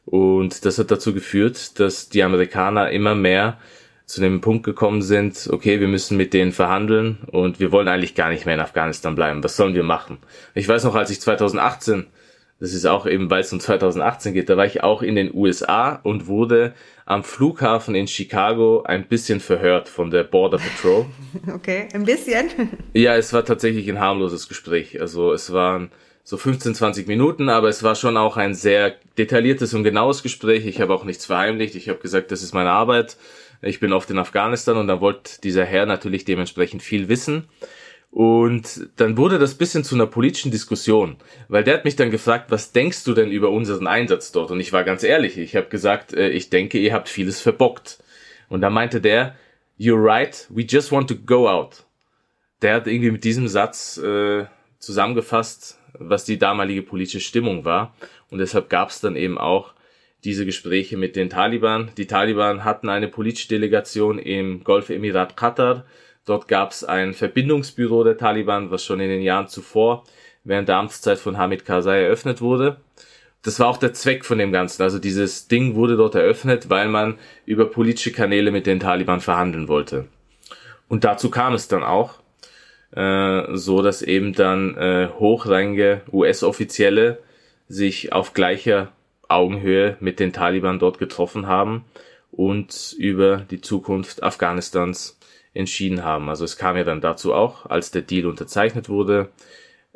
Und das hat dazu geführt, dass die Amerikaner immer mehr zu dem Punkt gekommen sind, okay, wir müssen mit denen verhandeln und wir wollen eigentlich gar nicht mehr in Afghanistan bleiben. Was sollen wir machen? Ich weiß noch, als ich 2018, das ist auch eben, weil es um 2018 geht, da war ich auch in den USA und wurde am Flughafen in Chicago ein bisschen verhört von der Border Patrol. [LAUGHS] Okay, ein bisschen? [LAUGHS] Ja, es war tatsächlich ein harmloses Gespräch. Also es waren so 15, 20 Minuten, aber es war schon auch ein sehr detailliertes und genaues Gespräch. Ich habe auch nichts verheimlicht. Ich habe gesagt, das ist meine Arbeit ich bin oft in Afghanistan und da wollte dieser Herr natürlich dementsprechend viel wissen. Und dann wurde das bisschen zu einer politischen Diskussion, weil der hat mich dann gefragt, was denkst du denn über unseren Einsatz dort? Und ich war ganz ehrlich, ich habe gesagt, äh, ich denke, ihr habt vieles verbockt. Und da meinte der, you're right, we just want to go out. Der hat irgendwie mit diesem Satz äh, zusammengefasst, was die damalige politische Stimmung war. Und deshalb gab es dann eben auch diese Gespräche mit den Taliban. Die Taliban hatten eine politische Delegation im Golfemirat Katar. Dort gab es ein Verbindungsbüro der Taliban, was schon in den Jahren zuvor während der Amtszeit von Hamid Karzai eröffnet wurde. Das war auch der Zweck von dem Ganzen. Also dieses Ding wurde dort eröffnet, weil man über politische Kanäle mit den Taliban verhandeln wollte. Und dazu kam es dann auch, äh, so dass eben dann äh, hochrangige US-Offizielle sich auf gleicher Augenhöhe mit den Taliban dort getroffen haben und über die Zukunft Afghanistans entschieden haben. Also es kam ja dann dazu auch, als der Deal unterzeichnet wurde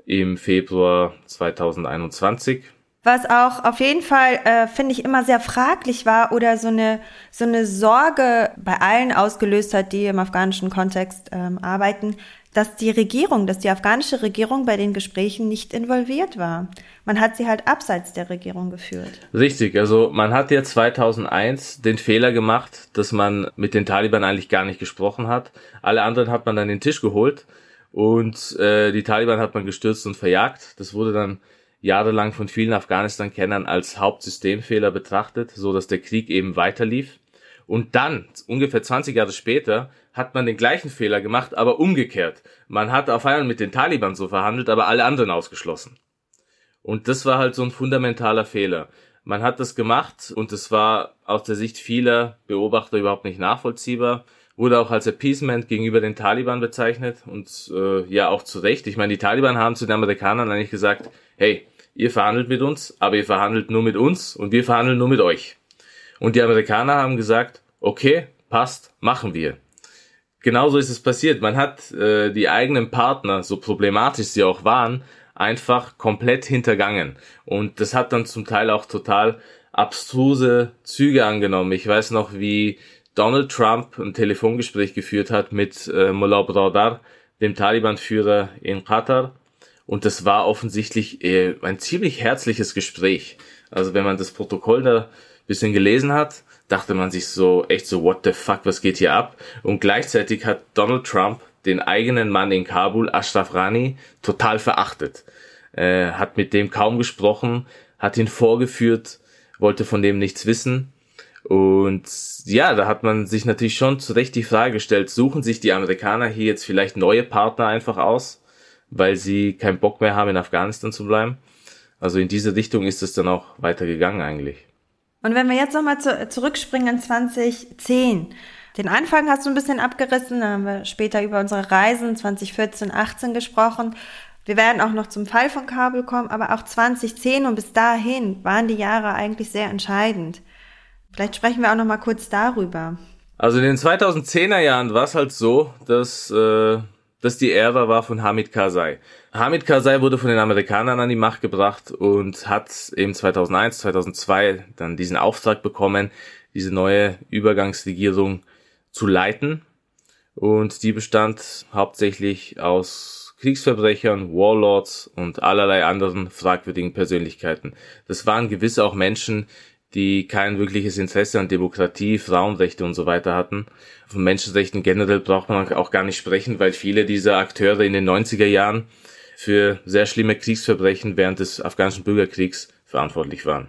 im Februar 2021. Was auch auf jeden Fall, äh, finde ich, immer sehr fraglich war oder so eine, so eine Sorge bei allen ausgelöst hat, die im afghanischen Kontext ähm, arbeiten, dass die Regierung, dass die afghanische Regierung bei den Gesprächen nicht involviert war. Man hat sie halt abseits der Regierung geführt. Richtig, also man hat ja 2001 den Fehler gemacht, dass man mit den Taliban eigentlich gar nicht gesprochen hat. Alle anderen hat man an den Tisch geholt und äh, die Taliban hat man gestürzt und verjagt. Das wurde dann jahrelang von vielen Afghanistan-Kennern als Hauptsystemfehler betrachtet, so dass der Krieg eben weiterlief. Und dann, ungefähr 20 Jahre später, hat man den gleichen Fehler gemacht, aber umgekehrt. Man hat auf einmal mit den Taliban so verhandelt, aber alle anderen ausgeschlossen. Und das war halt so ein fundamentaler Fehler. Man hat das gemacht und es war aus der Sicht vieler Beobachter überhaupt nicht nachvollziehbar. Wurde auch als Appeasement gegenüber den Taliban bezeichnet und äh, ja auch zu Recht. Ich meine, die Taliban haben zu den Amerikanern eigentlich gesagt, hey, ihr verhandelt mit uns, aber ihr verhandelt nur mit uns und wir verhandeln nur mit euch. Und die Amerikaner haben gesagt, okay, passt, machen wir. Genauso ist es passiert. Man hat äh, die eigenen Partner, so problematisch sie auch waren, einfach komplett hintergangen. Und das hat dann zum Teil auch total abstruse Züge angenommen. Ich weiß noch, wie Donald Trump ein Telefongespräch geführt hat mit äh, Mullah Bradar, dem Taliban-Führer in Katar, und das war offensichtlich äh, ein ziemlich herzliches Gespräch. Also wenn man das Protokoll da bisschen gelesen hat, dachte man sich so echt so, what the fuck, was geht hier ab? Und gleichzeitig hat Donald Trump den eigenen Mann in Kabul, Ashraf Rani, total verachtet. Äh, hat mit dem kaum gesprochen, hat ihn vorgeführt, wollte von dem nichts wissen. Und ja, da hat man sich natürlich schon zu Recht die Frage gestellt, suchen sich die Amerikaner hier jetzt vielleicht neue Partner einfach aus? weil sie keinen Bock mehr haben, in Afghanistan zu bleiben. Also in diese Richtung ist es dann auch weitergegangen eigentlich. Und wenn wir jetzt nochmal zu, zurückspringen in 2010, den Anfang hast du ein bisschen abgerissen, da haben wir später über unsere Reisen 2014, 18 gesprochen. Wir werden auch noch zum Fall von Kabul kommen, aber auch 2010 und bis dahin waren die Jahre eigentlich sehr entscheidend. Vielleicht sprechen wir auch noch mal kurz darüber. Also in den 2010er Jahren war es halt so, dass äh, das die Ära war von Hamid Karzai. Hamid Karzai wurde von den Amerikanern an die Macht gebracht und hat eben 2001, 2002 dann diesen Auftrag bekommen, diese neue Übergangsregierung zu leiten. Und die bestand hauptsächlich aus Kriegsverbrechern, Warlords und allerlei anderen fragwürdigen Persönlichkeiten. Das waren gewiss auch Menschen, die kein wirkliches Interesse an Demokratie, Frauenrechte und so weiter hatten. Von Menschenrechten generell braucht man auch gar nicht sprechen, weil viele dieser Akteure in den 90er Jahren für sehr schlimme Kriegsverbrechen während des afghanischen Bürgerkriegs verantwortlich waren.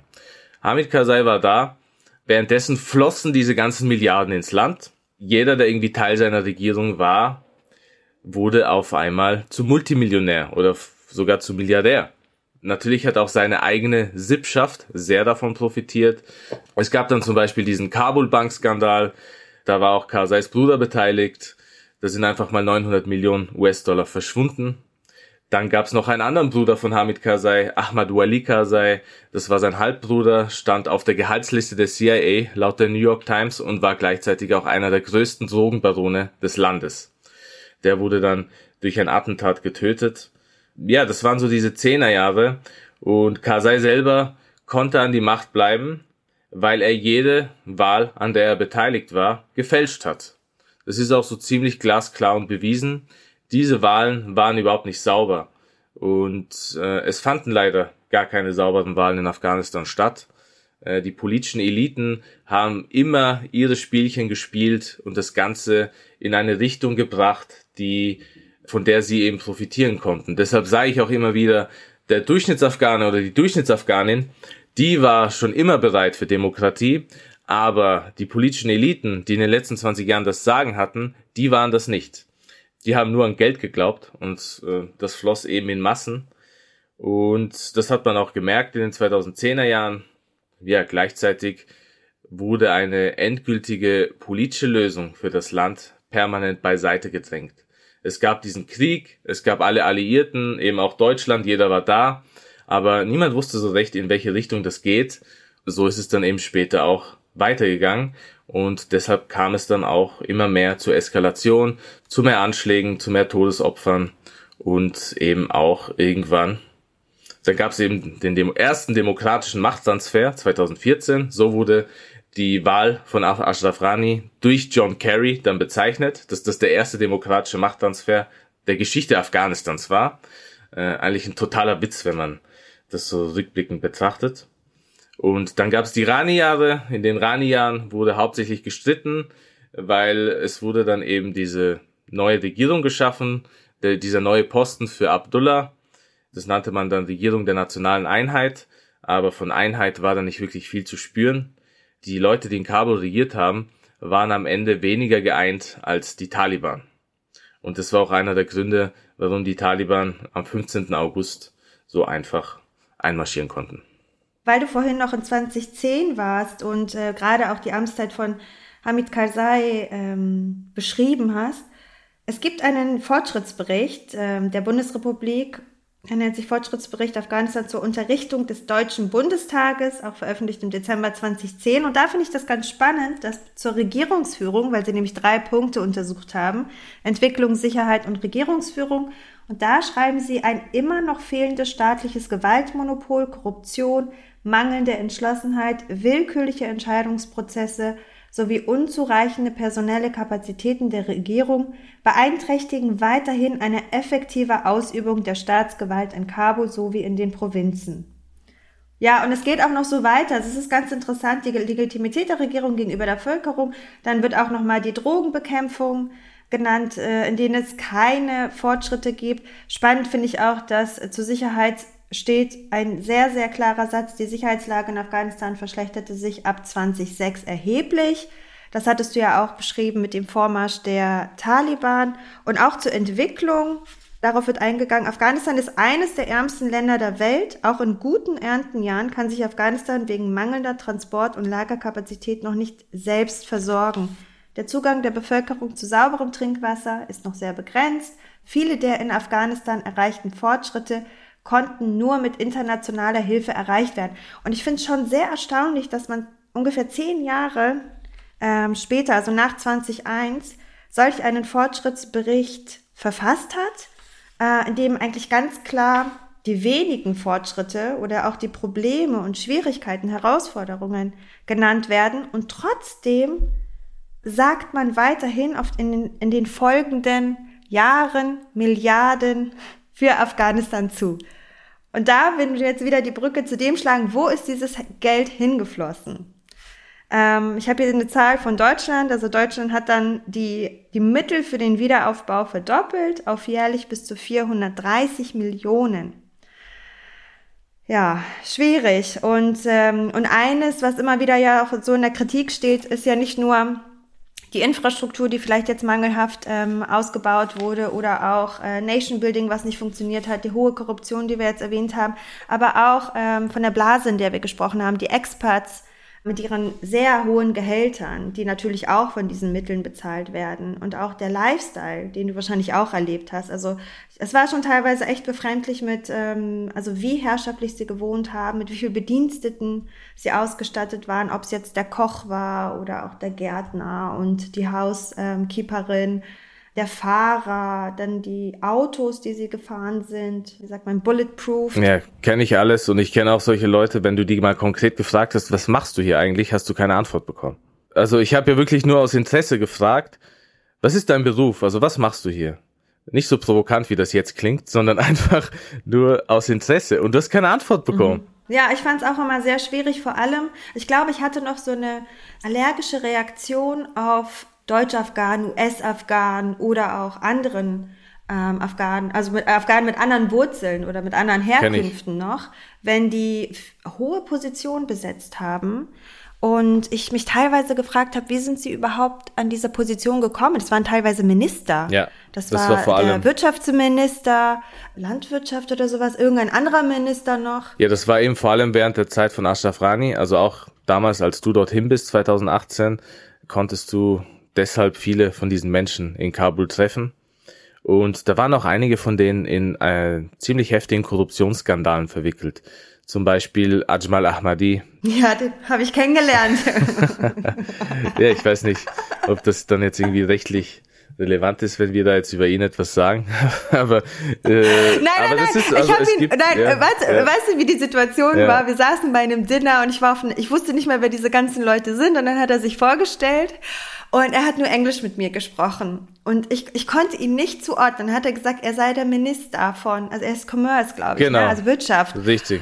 Hamid Karzai war da. Währenddessen flossen diese ganzen Milliarden ins Land. Jeder, der irgendwie Teil seiner Regierung war, wurde auf einmal zu Multimillionär oder sogar zu Milliardär. Natürlich hat auch seine eigene Sippschaft sehr davon profitiert. Es gab dann zum Beispiel diesen Kabul-Bank-Skandal. Da war auch Karzais Bruder beteiligt. Da sind einfach mal 900 Millionen US-Dollar verschwunden. Dann gab es noch einen anderen Bruder von Hamid Karzai, Ahmad Wali Karzai. Das war sein Halbbruder, stand auf der Gehaltsliste der CIA laut der New York Times und war gleichzeitig auch einer der größten Drogenbarone des Landes. Der wurde dann durch ein Attentat getötet ja, das waren so diese Zehnerjahre und Karzai selber konnte an die Macht bleiben, weil er jede Wahl, an der er beteiligt war, gefälscht hat. Das ist auch so ziemlich glasklar und bewiesen. Diese Wahlen waren überhaupt nicht sauber und äh, es fanden leider gar keine sauberen Wahlen in Afghanistan statt. Äh, die politischen Eliten haben immer ihre Spielchen gespielt und das Ganze in eine Richtung gebracht, die von der sie eben profitieren konnten. Deshalb sage ich auch immer wieder, der Durchschnittsafghaner oder die Durchschnittsafghanin, die war schon immer bereit für Demokratie, aber die politischen Eliten, die in den letzten 20 Jahren das Sagen hatten, die waren das nicht. Die haben nur an Geld geglaubt und äh, das floss eben in Massen. Und das hat man auch gemerkt in den 2010er Jahren. Ja, gleichzeitig wurde eine endgültige politische Lösung für das Land permanent beiseite gedrängt. Es gab diesen Krieg, es gab alle Alliierten, eben auch Deutschland, jeder war da, aber niemand wusste so recht, in welche Richtung das geht. So ist es dann eben später auch weitergegangen und deshalb kam es dann auch immer mehr zur Eskalation, zu mehr Anschlägen, zu mehr Todesopfern und eben auch irgendwann Dann gab es eben den Demo ersten demokratischen Machttransfer 2014. So wurde die Wahl von Ashraf Rani durch John Kerry dann bezeichnet, dass das der erste demokratische Machttransfer der Geschichte Afghanistans war. Äh, eigentlich ein totaler Witz, wenn man das so rückblickend betrachtet. Und dann gab es die Rani-Jahre. In den Rani-Jahren wurde hauptsächlich gestritten, weil es wurde dann eben diese neue Regierung geschaffen, der, dieser neue Posten für Abdullah. Das nannte man dann Regierung der nationalen Einheit, aber von Einheit war da nicht wirklich viel zu spüren. Die Leute, die in Kabul regiert haben, waren am Ende weniger geeint als die Taliban. Und das war auch einer der Gründe, warum die Taliban am 15. August so einfach einmarschieren konnten. Weil du vorhin noch in 2010 warst und äh, gerade auch die Amtszeit von Hamid Karzai ähm, beschrieben hast, es gibt einen Fortschrittsbericht ähm, der Bundesrepublik, er nennt sich Fortschrittsbericht Afghanistan zur Unterrichtung des Deutschen Bundestages, auch veröffentlicht im Dezember 2010. Und da finde ich das ganz spannend, dass zur Regierungsführung, weil sie nämlich drei Punkte untersucht haben, Entwicklung, Sicherheit und Regierungsführung. Und da schreiben sie ein immer noch fehlendes staatliches Gewaltmonopol, Korruption, mangelnde Entschlossenheit, willkürliche Entscheidungsprozesse, sowie unzureichende personelle Kapazitäten der Regierung beeinträchtigen weiterhin eine effektive Ausübung der Staatsgewalt in Kabul sowie in den Provinzen. Ja, und es geht auch noch so weiter. Es ist ganz interessant, die Legitimität der Regierung gegenüber der Bevölkerung. Dann wird auch nochmal die Drogenbekämpfung genannt, äh, in denen es keine Fortschritte gibt. Spannend finde ich auch, dass zur Sicherheits steht ein sehr, sehr klarer Satz, die Sicherheitslage in Afghanistan verschlechterte sich ab 2006 erheblich. Das hattest du ja auch beschrieben mit dem Vormarsch der Taliban und auch zur Entwicklung. Darauf wird eingegangen. Afghanistan ist eines der ärmsten Länder der Welt. Auch in guten Erntenjahren kann sich Afghanistan wegen mangelnder Transport- und Lagerkapazität noch nicht selbst versorgen. Der Zugang der Bevölkerung zu sauberem Trinkwasser ist noch sehr begrenzt. Viele der in Afghanistan erreichten Fortschritte konnten nur mit internationaler Hilfe erreicht werden. Und ich finde es schon sehr erstaunlich, dass man ungefähr zehn Jahre ähm, später, also nach 2001, solch einen Fortschrittsbericht verfasst hat, äh, in dem eigentlich ganz klar die wenigen Fortschritte oder auch die Probleme und Schwierigkeiten, Herausforderungen genannt werden. Und trotzdem sagt man weiterhin oft in in den folgenden Jahren Milliarden für Afghanistan zu. Und da würden wir jetzt wieder die Brücke zu dem schlagen, wo ist dieses Geld hingeflossen? Ähm, ich habe hier eine Zahl von Deutschland. Also Deutschland hat dann die, die Mittel für den Wiederaufbau verdoppelt auf jährlich bis zu 430 Millionen. Ja, schwierig. Und, ähm, und eines, was immer wieder ja auch so in der Kritik steht, ist ja nicht nur die Infrastruktur, die vielleicht jetzt mangelhaft ähm, ausgebaut wurde oder auch äh, Nation Building, was nicht funktioniert hat, die hohe Korruption, die wir jetzt erwähnt haben, aber auch ähm, von der Blase, in der wir gesprochen haben, die Experts, mit ihren sehr hohen Gehältern, die natürlich auch von diesen Mitteln bezahlt werden und auch der Lifestyle, den du wahrscheinlich auch erlebt hast. Also es war schon teilweise echt befremdlich mit, ähm, also wie herrschaftlich sie gewohnt haben, mit wie viel Bediensteten sie ausgestattet waren, ob es jetzt der Koch war oder auch der Gärtner und die Housekeeperin. Ähm, der Fahrer, dann die Autos, die sie gefahren sind, wie sagt man, bulletproof. Ja, kenne ich alles und ich kenne auch solche Leute, wenn du die mal konkret gefragt hast, was machst du hier eigentlich, hast du keine Antwort bekommen. Also ich habe ja wirklich nur aus Interesse gefragt, was ist dein Beruf? Also was machst du hier? Nicht so provokant, wie das jetzt klingt, sondern [LAUGHS] einfach nur aus Interesse und du hast keine Antwort bekommen. Mhm. Ja, ich fand es auch immer sehr schwierig, vor allem, ich glaube, ich hatte noch so eine allergische Reaktion auf Deutsch-Afghanen, US-Afghanen oder auch anderen ähm, Afghanen, also mit Afghanen mit anderen Wurzeln oder mit anderen Herkünften noch, wenn die hohe Positionen besetzt haben und ich mich teilweise gefragt habe, wie sind sie überhaupt an diese Position gekommen? Das waren teilweise Minister. Ja. Das, das war, war vor allem der Wirtschaftsminister, Landwirtschaft oder sowas, irgendein anderer Minister noch. Ja, das war eben vor allem während der Zeit von Ashraf Rani, also auch damals, als du dorthin bist, 2018, konntest du deshalb viele von diesen Menschen in Kabul treffen. Und da waren auch einige von denen in äh, ziemlich heftigen Korruptionsskandalen verwickelt. Zum Beispiel Ajmal Ahmadi. [LAUGHS] Ja, den habe ich kennengelernt. [LAUGHS] ja, ich weiß nicht, ob das dann jetzt irgendwie rechtlich relevant ist, wenn wir da jetzt über ihn etwas sagen. [LAUGHS] aber äh, nein, nein, aber nein. Ist, also, ich habe ihn. gibt, nein, ja, weißt, ja. weißt du, wie die Situation Ja. war? Wir saßen bei einem Dinner und ich war auf, ich wusste nicht mehr, wer diese ganzen Leute sind. Und dann hat er sich vorgestellt und er hat nur Englisch mit mir gesprochen. Und ich, ich konnte ihn nicht zuordnen. Dann hat er gesagt, er sei der Minister von, also er ist Commerce, glaube ich, Genau. ne? also Wirtschaft. Richtig.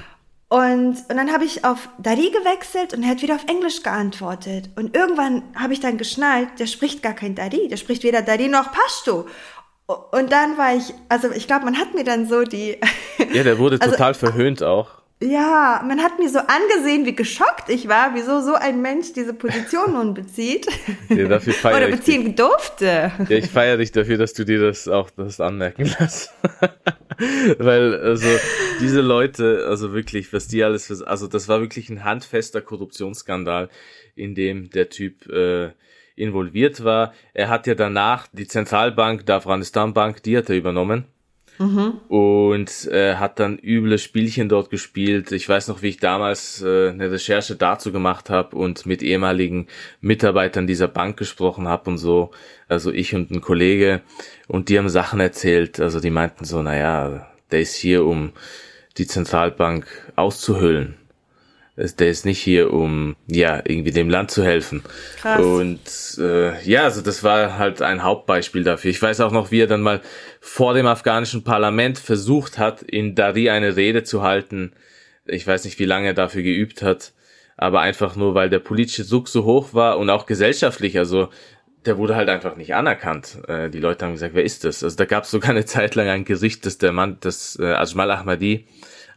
Und, und dann habe ich auf Dari gewechselt und er hat wieder auf Englisch geantwortet. Und irgendwann habe ich dann geschnallt, der spricht gar kein Dari, der spricht weder Dari noch Pashto. Und dann war ich, also ich glaube, man hat mir dann so die, Ja, der wurde [LAUGHS] Also- total verhöhnt auch. Ja, man hat mir so angesehen, wie geschockt ich war, wieso so ein Mensch diese Position nun bezieht. [LAUGHS] Ja, dafür feiere Oder ich beziehen durfte. Ja, ich feiere dich dafür, dass du dir das auch das anmerken lässt. [LAUGHS] Weil, also, diese Leute, also wirklich, was die alles, für, also das war wirklich ein handfester Korruptionsskandal, in dem der Typ äh, involviert war. Er hat ja danach die Zentralbank, der Afghanistan Bank, die hat er übernommen. Und äh, hat dann üble Spielchen dort gespielt. Ich weiß noch, wie ich damals äh, eine Recherche dazu gemacht habe und mit ehemaligen Mitarbeitern dieser Bank gesprochen habe und so. Also ich und ein Kollege. Und die haben Sachen erzählt. Also die meinten so, naja, der ist hier, um die Zentralbank auszuhöhlen. Es- Der ist nicht hier, um ja irgendwie dem Land zu helfen. Krass. Und äh, ja, also das war halt ein Hauptbeispiel dafür. Ich weiß auch noch, wie er dann mal vor dem afghanischen Parlament versucht hat, in Dari eine Rede zu halten. Ich weiß nicht, wie lange er dafür geübt hat, aber einfach nur, weil der politische Druck so hoch war und auch gesellschaftlich. Also der wurde halt einfach nicht anerkannt. Äh, die Leute haben gesagt, wer ist das? Also da gab es sogar eine [LAUGHS] Zeit lang ein Gericht, dass der Mann, das äh, Ajmal Ahmadi,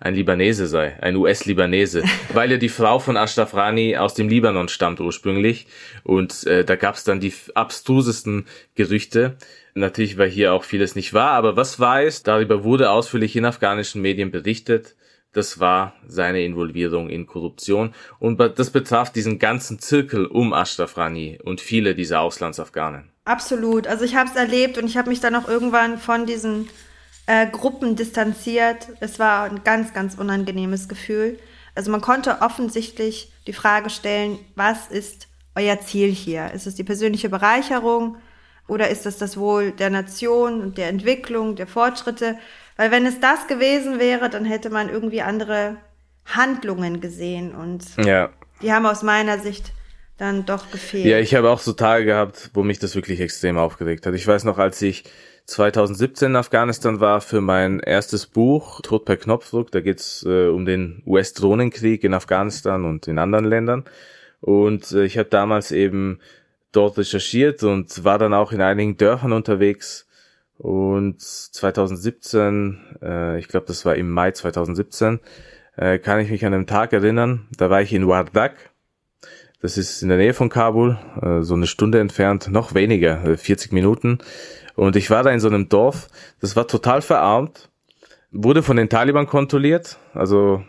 ein Libanese sei, ein US-Libanese, [LAUGHS] weil er die Frau von Ashraf Rani aus dem Libanon stammt ursprünglich. Und äh, da gab es dann die abstrusesten Gerüchte. Natürlich war hier auch vieles nicht wahr, aber was wahr ist, darüber wurde ausführlich in afghanischen Medien berichtet. Das war seine Involvierung in Korruption und das betraf diesen ganzen Zirkel um Ashraf Rani und viele dieser Auslandsafghanen. Absolut. Also ich habe es erlebt und ich habe mich dann auch irgendwann von diesen äh, Gruppen distanziert. Es war ein ganz, ganz unangenehmes Gefühl. Also man konnte offensichtlich die Frage stellen, was ist euer Ziel hier? Ist es die persönliche Bereicherung oder ist es das Wohl der Nation und der Entwicklung, der Fortschritte? Weil wenn es das gewesen wäre, dann hätte man irgendwie andere Handlungen gesehen und Ja. die haben aus meiner Sicht dann doch gefehlt. Ja, ich habe auch so Tage gehabt, wo mich das wirklich extrem aufgeregt hat. Ich weiß noch, als ich 2017 in Afghanistan war für mein erstes Buch, Tod per Knopfdruck, da geht's äh, um den US-Drohnenkrieg in Afghanistan und in anderen Ländern. Und äh, ich habe damals eben dort recherchiert und war dann auch in einigen Dörfern unterwegs. Und 2017, äh, ich glaube, das war im Mai 2017, äh, kann ich mich an einen Tag erinnern. Da war ich in Wardak. Das ist in der Nähe von Kabul, äh, so eine Stunde entfernt, noch weniger, äh, 40 Minuten. Und ich war da in so einem Dorf, das war total verarmt, wurde von den Taliban kontrolliert, also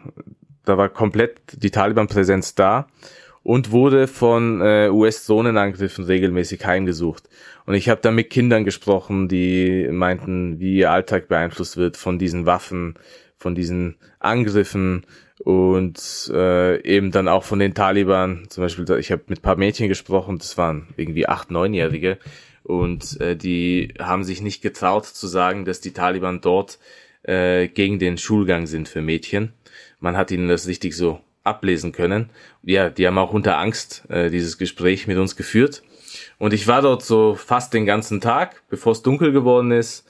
da war komplett die Taliban-Präsenz da und wurde von äh, US-Drohnenangriffen regelmäßig heimgesucht. Und ich habe da mit Kindern gesprochen, die meinten, wie ihr Alltag beeinflusst wird von diesen Waffen, von diesen Angriffen und äh, eben dann auch von den Taliban. Zum Beispiel, ich habe mit ein paar Mädchen gesprochen, das waren irgendwie acht, neunjährige und äh, die haben sich nicht getraut zu sagen, dass die Taliban dort äh, gegen den Schulgang sind für Mädchen. Man hat ihnen das richtig so ablesen können. Ja, die haben auch unter Angst äh, dieses Gespräch mit uns geführt. Und ich war dort so fast den ganzen Tag, bevor es dunkel geworden ist.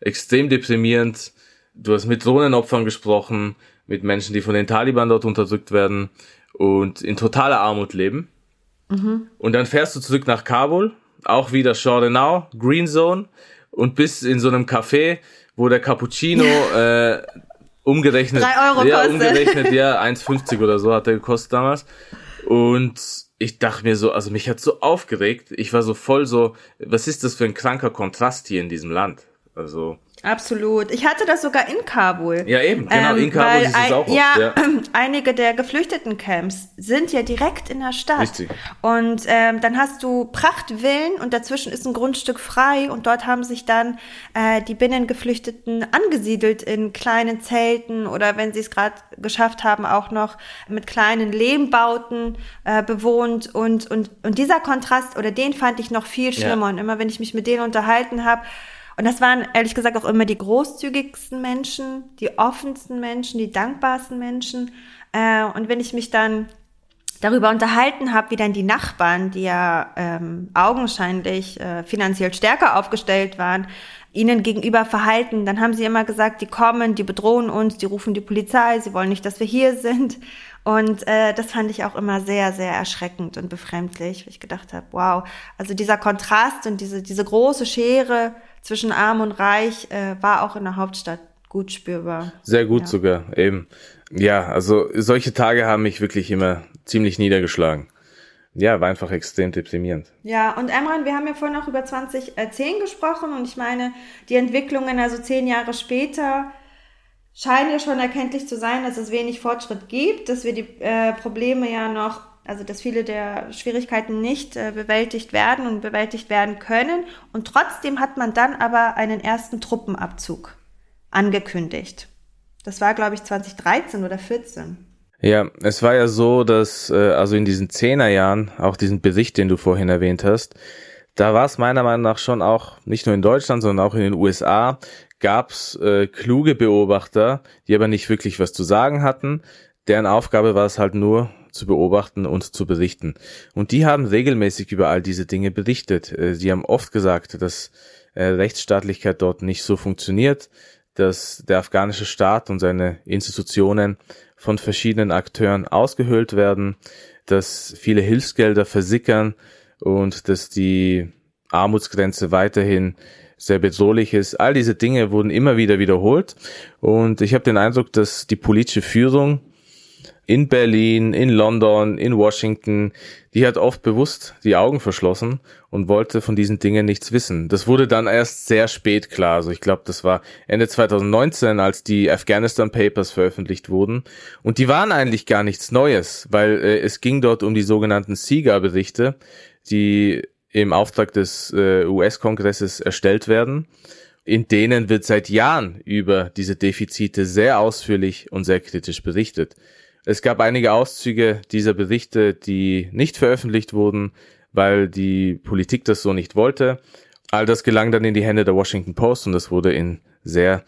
Extrem deprimierend. Du hast mit Drohnenopfern gesprochen, mit Menschen, die von den Taliban dort unterdrückt werden und in totaler Armut leben. Und dann fährst du zurück nach Kabul, auch wieder Shorenau, Green Zone und bist in so einem Café, wo der Cappuccino [LAUGHS] äh, umgerechnet, Drei Euro ja, kostet. umgerechnet, ja, 1,50 oder so hat er gekostet damals. Und ich dachte mir so, also mich hat so aufgeregt. Ich war so voll so, was ist das für ein kranker Kontrast hier in diesem Land? Also Absolut. Ich hatte das sogar in Kabul. Ja, eben, genau, ähm, in Kabul ist es auch. Oft, ja, ja, [CLEARS THROAT] einige der Geflüchtetencamps sind ja direkt in der Stadt. Richtig. Und ähm, dann hast du Prachtvillen und dazwischen ist ein Grundstück frei und dort haben sich dann äh, die Binnengeflüchteten angesiedelt in kleinen Zelten oder wenn sie es gerade geschafft haben, auch noch mit kleinen Lehmbauten äh, bewohnt und, und, und dieser Kontrast oder den fand ich noch viel schlimmer ja. und immer wenn ich mich mit denen unterhalten habe, und das waren ehrlich gesagt auch immer die großzügigsten Menschen, die offensten Menschen, die dankbarsten Menschen. Äh, und wenn ich mich dann darüber unterhalten habe, wie dann die Nachbarn, die ja ähm, augenscheinlich äh, finanziell stärker aufgestellt waren, ihnen gegenüber verhalten, dann haben sie immer gesagt, die kommen, die bedrohen uns, die rufen die Polizei, sie wollen nicht, dass wir hier sind. Und äh, das fand ich auch immer sehr, sehr erschreckend und befremdlich, weil ich gedacht habe, wow, also dieser Kontrast und diese, diese große Schere zwischen arm und reich äh, war auch in der Hauptstadt gut spürbar. Sehr gut ja. sogar, eben. Ja, also solche Tage haben mich wirklich immer ziemlich niedergeschlagen. Ja, war einfach extrem deprimierend. Ja, und Emran, wir haben ja vorhin auch über 2010 gesprochen und ich meine, die Entwicklungen, also zehn Jahre später, scheinen ja schon erkenntlich zu sein, dass es wenig Fortschritt gibt, dass wir die äh, Probleme ja noch also dass viele der Schwierigkeiten nicht äh, bewältigt werden und bewältigt werden können. Und trotzdem hat man dann aber einen ersten Truppenabzug angekündigt. Das war, glaube ich, 2013 oder 14. Ja, es war ja so, dass äh, also in diesen Zehnerjahren, auch diesen Bericht, den du vorhin erwähnt hast, da war es meiner Meinung nach schon auch, nicht nur in Deutschland, sondern auch in den USA, gab's äh, kluge Beobachter, die aber nicht wirklich was zu sagen hatten. Deren Aufgabe war es halt nur, zu beobachten und zu berichten. Und die haben regelmäßig über all diese Dinge berichtet. Äh, sie haben oft gesagt, dass äh, Rechtsstaatlichkeit dort nicht so funktioniert, dass der afghanische Staat und seine Institutionen von verschiedenen Akteuren ausgehöhlt werden, dass viele Hilfsgelder versickern und dass die Armutsgrenze weiterhin sehr bedrohlich ist. All diese Dinge wurden immer wieder wiederholt und ich habe den Eindruck, dass die politische Führung in Berlin, in London, in Washington, die hat oft bewusst die Augen verschlossen und wollte von diesen Dingen nichts wissen. Das wurde dann erst sehr spät klar. Also ich glaube, das war Ende 2019, als die Afghanistan Papers veröffentlicht wurden. Und die waren eigentlich gar nichts Neues, weil äh, es ging dort um die sogenannten SIGA-Berichte, die im Auftrag des äh, US-Kongresses erstellt werden. In denen wird seit Jahren über diese Defizite sehr ausführlich und sehr kritisch berichtet. Es gab einige Auszüge dieser Berichte, die nicht veröffentlicht wurden, weil die Politik das so nicht wollte. All das gelang dann in die Hände der Washington Post und das wurde in sehr,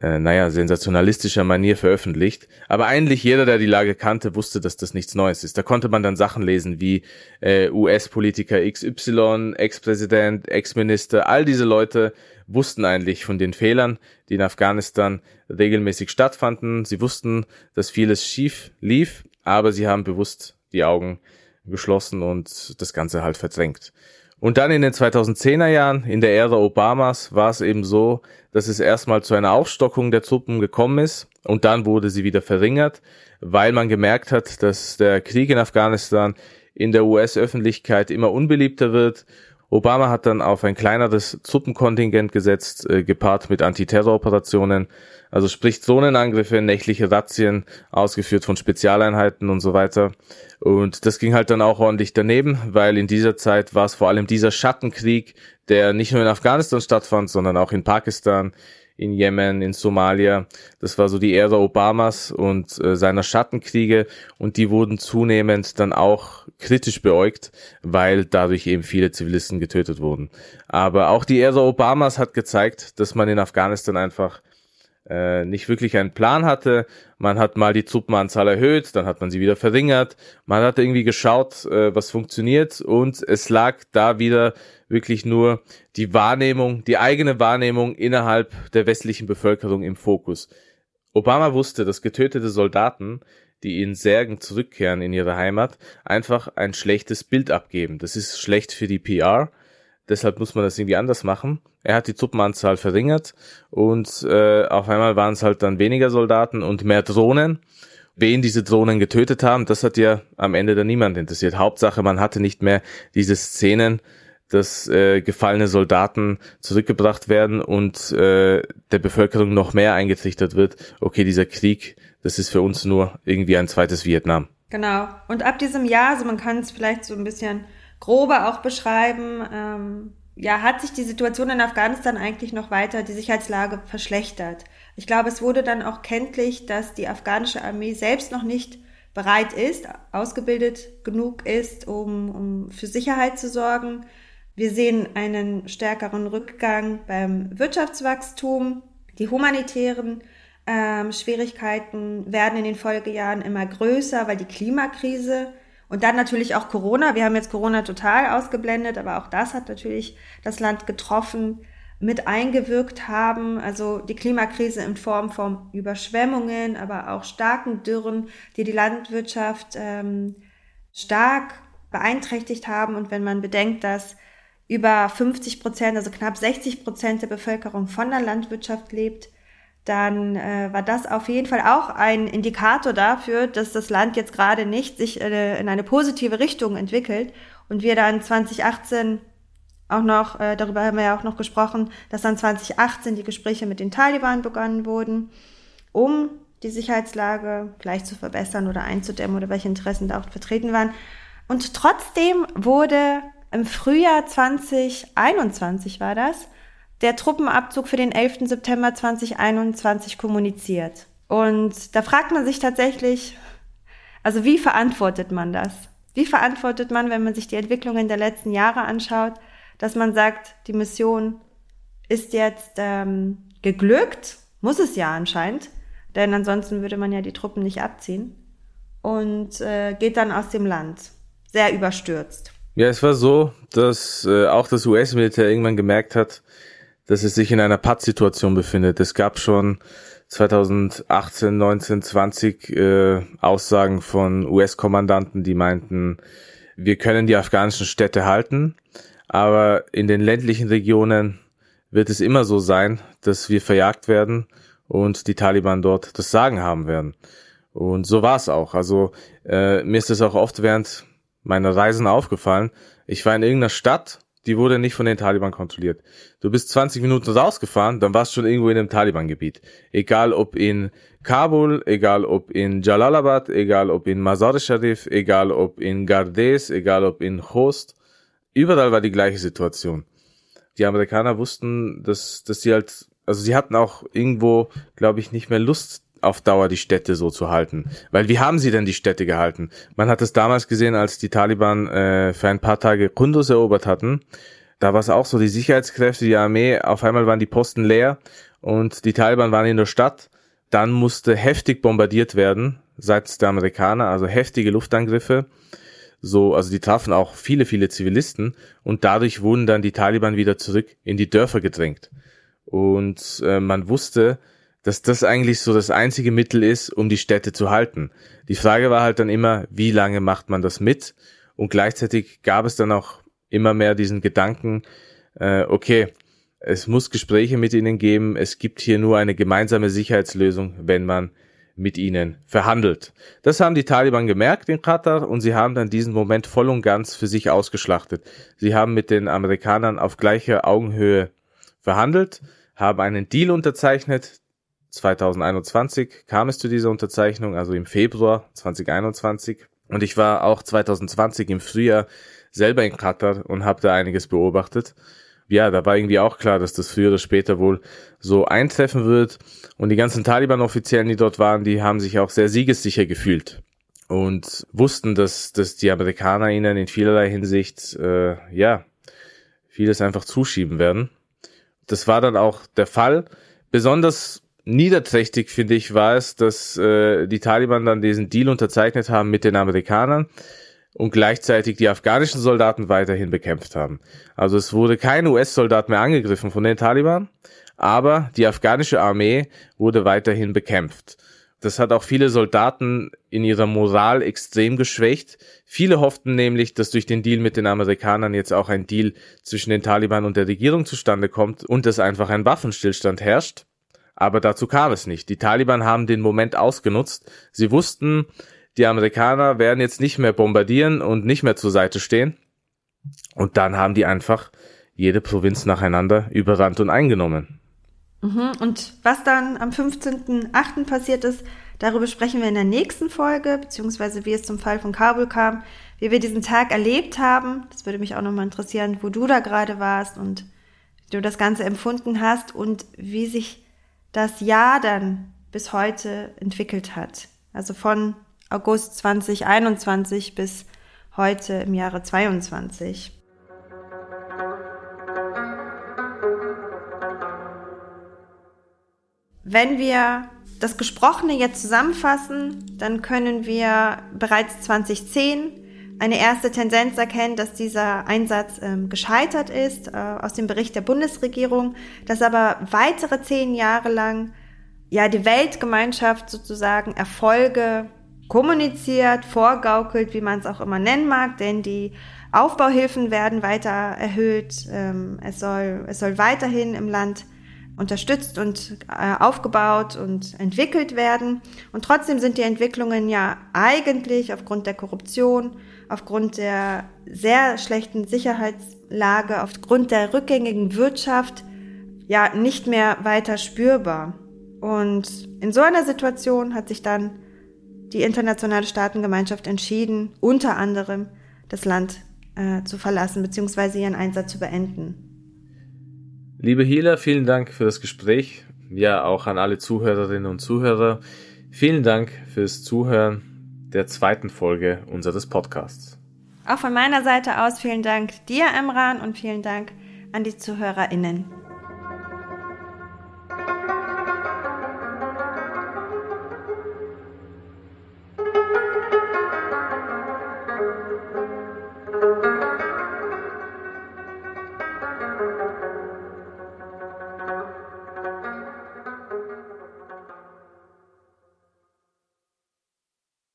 äh, naja, sensationalistischer Manier veröffentlicht. Aber eigentlich jeder, der die Lage kannte, wusste, dass das nichts Neues ist. Da konnte man dann Sachen lesen wie äh, US-Politiker XY, Ex-Präsident, Ex-Minister, all diese Leute wussten eigentlich von den Fehlern, die in Afghanistan regelmäßig stattfanden. Sie wussten, dass vieles schief lief, aber sie haben bewusst die Augen geschlossen und das Ganze halt verdrängt. Und dann in den 2010er Jahren, in der Ära Obamas, war es eben so, dass es erstmal zu einer Aufstockung der Truppen gekommen ist und dann wurde sie wieder verringert, weil man gemerkt hat, dass der Krieg in Afghanistan in der US-Öffentlichkeit immer unbeliebter wird Obama hat dann auf ein kleineres Truppenkontingent gesetzt, äh, gepaart mit Antiterroroperationen, also sprich Zonenangriffe, nächtliche Razzien, ausgeführt von Spezialeinheiten und so weiter. Und das ging halt dann auch ordentlich daneben, weil in dieser Zeit war es vor allem dieser Schattenkrieg, der nicht nur in Afghanistan stattfand, sondern auch in Pakistan, in Jemen, in Somalia. Das war so die Ära Obamas und äh, seiner Schattenkriege und die wurden zunehmend dann auch kritisch beäugt, weil dadurch eben viele Zivilisten getötet wurden. Aber auch die Ära Obamas hat gezeigt, dass man in Afghanistan einfach äh, nicht wirklich einen Plan hatte. Man hat mal die Truppenanzahl erhöht, dann hat man sie wieder verringert. Man hat irgendwie geschaut, äh, was funktioniert und es lag da wieder wirklich nur die Wahrnehmung, die eigene Wahrnehmung innerhalb der westlichen Bevölkerung im Fokus. Obama wusste, dass getötete Soldaten, die in Särgen zurückkehren in ihre Heimat, einfach ein schlechtes Bild abgeben. Das ist schlecht für die PR deshalb muss man das irgendwie anders machen. Er hat die Truppenanzahl verringert und äh, auf einmal waren es halt dann weniger Soldaten und mehr Drohnen. Wen diese Drohnen getötet haben, das hat ja am Ende dann niemand interessiert. Hauptsache, man hatte nicht mehr diese Szenen, dass äh, gefallene Soldaten zurückgebracht werden und äh, der Bevölkerung noch mehr eingetrichtert wird, okay, dieser Krieg, das ist für uns nur irgendwie ein zweites Vietnam. Genau. Und ab diesem Jahr, also man kann es vielleicht so ein bisschen grober auch beschreiben, ähm, ja, hat sich die Situation in Afghanistan eigentlich noch weiter, die Sicherheitslage verschlechtert. Ich glaube, es wurde dann auch kenntlich, dass die afghanische Armee selbst noch nicht bereit ist, ausgebildet genug ist, um, um für Sicherheit zu sorgen. Wir sehen einen stärkeren Rückgang beim Wirtschaftswachstum. Die humanitären ähm, Schwierigkeiten werden in den Folgejahren immer größer, weil die Klimakrise und dann natürlich auch Corona. Wir haben jetzt Corona total ausgeblendet, aber auch das hat natürlich das Land getroffen, mit eingewirkt haben. Also die Klimakrise in Form von Überschwemmungen, aber auch starken Dürren, die die Landwirtschaft ähm, stark beeinträchtigt haben. Und wenn man bedenkt, dass über 50 Prozent, also knapp 60 Prozent der Bevölkerung von der Landwirtschaft lebt, dann äh, war das auf jeden Fall auch ein Indikator dafür, dass das Land jetzt gerade nicht sich äh, in eine positive Richtung entwickelt und wir dann 2018 auch noch, äh, darüber haben wir ja auch noch gesprochen, dass dann 2018 die Gespräche mit den Taliban begonnen wurden, um die Sicherheitslage vielleicht zu verbessern oder einzudämmen oder welche Interessen da auch vertreten waren. Und trotzdem wurde im Frühjahr 2021 war das, der Truppenabzug für den 11. September 2021 kommuniziert. Und da fragt man sich tatsächlich, also wie verantwortet man das? Wie verantwortet man, wenn man sich die Entwicklungen der letzten Jahre anschaut, dass man sagt, die Mission ist jetzt ähm, geglückt, muss es ja anscheinend, denn ansonsten würde man ja die Truppen nicht abziehen und äh, geht dann aus dem Land, sehr überstürzt. Ja, es war so, dass äh, auch das US-Militär irgendwann gemerkt hat, dass es sich in einer Pattsituation befindet. Es gab schon 2018, 19, 20 äh, Aussagen von US-Kommandanten, die meinten, wir können die afghanischen Städte halten, aber in den ländlichen Regionen wird es immer so sein, dass wir verjagt werden und die Taliban dort das Sagen haben werden. Und so war es auch. Also äh, mir ist es auch oft während meiner Reisen aufgefallen. Ich war in irgendeiner Stadt die wurde nicht von den Taliban kontrolliert. Du bist 20 Minuten rausgefahren, dann warst du schon irgendwo in einem Taliban-Gebiet. Egal ob in Kabul, egal ob in Jalalabad, egal ob in Mazar-e-Sharif, egal ob in Gardes, egal ob in Khost. Überall war die gleiche Situation. Die Amerikaner wussten, dass, dass sie halt, also sie hatten auch irgendwo, glaube ich, nicht mehr Lust auf Dauer die Städte so zu halten. Weil wie haben sie denn die Städte gehalten? Man hat es damals gesehen, als die Taliban äh, für ein paar Tage Kunduz erobert hatten. Da war es auch so, die Sicherheitskräfte, die Armee, auf einmal waren die Posten leer und die Taliban waren in der Stadt. Dann musste heftig bombardiert werden seitens der Amerikaner, also heftige Luftangriffe. So, also die trafen auch viele, viele Zivilisten und dadurch wurden dann die Taliban wieder zurück in die Dörfer gedrängt. Und äh, man wusste, dass das eigentlich so das einzige Mittel ist, um die Städte zu halten. Die Frage war halt dann immer, wie lange macht man das mit? Und gleichzeitig gab es dann auch immer mehr diesen Gedanken, äh, okay, es muss Gespräche mit ihnen geben, es gibt hier nur eine gemeinsame Sicherheitslösung, wenn man mit ihnen verhandelt. Das haben die Taliban gemerkt in Katar und sie haben dann diesen Moment voll und ganz für sich ausgeschlachtet. Sie haben mit den Amerikanern auf gleicher Augenhöhe verhandelt, haben einen Deal unterzeichnet, 2021 kam es zu dieser Unterzeichnung, also im Februar 2021. Und ich war auch 2020 im Frühjahr selber in Katar und habe da einiges beobachtet. Ja, da war irgendwie auch klar, dass das früher oder später wohl so eintreffen wird. Und die ganzen Taliban-Offiziellen, die dort waren, die haben sich auch sehr siegessicher gefühlt und wussten, dass, dass die Amerikaner ihnen in vielerlei Hinsicht, äh, ja, vieles einfach zuschieben werden. Das war dann auch der Fall. Besonders niederträchtig, finde ich, war es, dass äh, die Taliban dann diesen Deal unterzeichnet haben mit den Amerikanern und gleichzeitig die afghanischen Soldaten weiterhin bekämpft haben. Also es wurde kein US-Soldat mehr angegriffen von den Taliban, aber die afghanische Armee wurde weiterhin bekämpft. Das hat auch viele Soldaten in ihrer Moral extrem geschwächt. Viele hofften nämlich, dass durch den Deal mit den Amerikanern jetzt auch ein Deal zwischen den Taliban und der Regierung zustande kommt und dass einfach ein Waffenstillstand herrscht. Aber dazu kam es nicht. Die Taliban haben den Moment ausgenutzt. Sie wussten, die Amerikaner werden jetzt nicht mehr bombardieren und nicht mehr zur Seite stehen. Und dann haben die einfach jede Provinz nacheinander überrannt und eingenommen. Mhm. Und was dann am 15.8. passiert ist, darüber sprechen wir in der nächsten Folge, beziehungsweise wie es zum Fall von Kabul kam, wie wir diesen Tag erlebt haben. Das würde mich auch nochmal interessieren, wo du da gerade warst und wie du das Ganze empfunden hast und wie sich das Jahr dann bis heute entwickelt hat. Also von August 2021 bis heute im Jahre 22. Wenn wir das Gesprochene jetzt zusammenfassen, dann können wir bereits 2010 eine erste Tendenz erkennen, dass dieser Einsatz ähm, gescheitert ist äh, aus dem Bericht der Bundesregierung, dass aber weitere zehn Jahre lang ja die Weltgemeinschaft sozusagen Erfolge kommuniziert, vorgaukelt, wie man es auch immer nennen mag, denn die Aufbauhilfen werden weiter erhöht. Ähm, es soll es soll weiterhin im Land unterstützt und äh, aufgebaut und entwickelt werden. Und trotzdem sind die Entwicklungen ja eigentlich aufgrund der Korruption, aufgrund der sehr schlechten Sicherheitslage, aufgrund der rückgängigen Wirtschaft ja nicht mehr weiter spürbar. Und in so einer Situation hat sich dann die internationale Staatengemeinschaft entschieden, unter anderem das Land äh, zu verlassen bzw. ihren Einsatz zu beenden. Liebe Hila, vielen Dank für das Gespräch. Ja, auch an alle Zuhörerinnen und Zuhörer. Vielen Dank fürs Zuhören der zweiten Folge unseres Podcasts. Auch von meiner Seite aus vielen Dank dir, Emran, und vielen Dank an die ZuhörerInnen.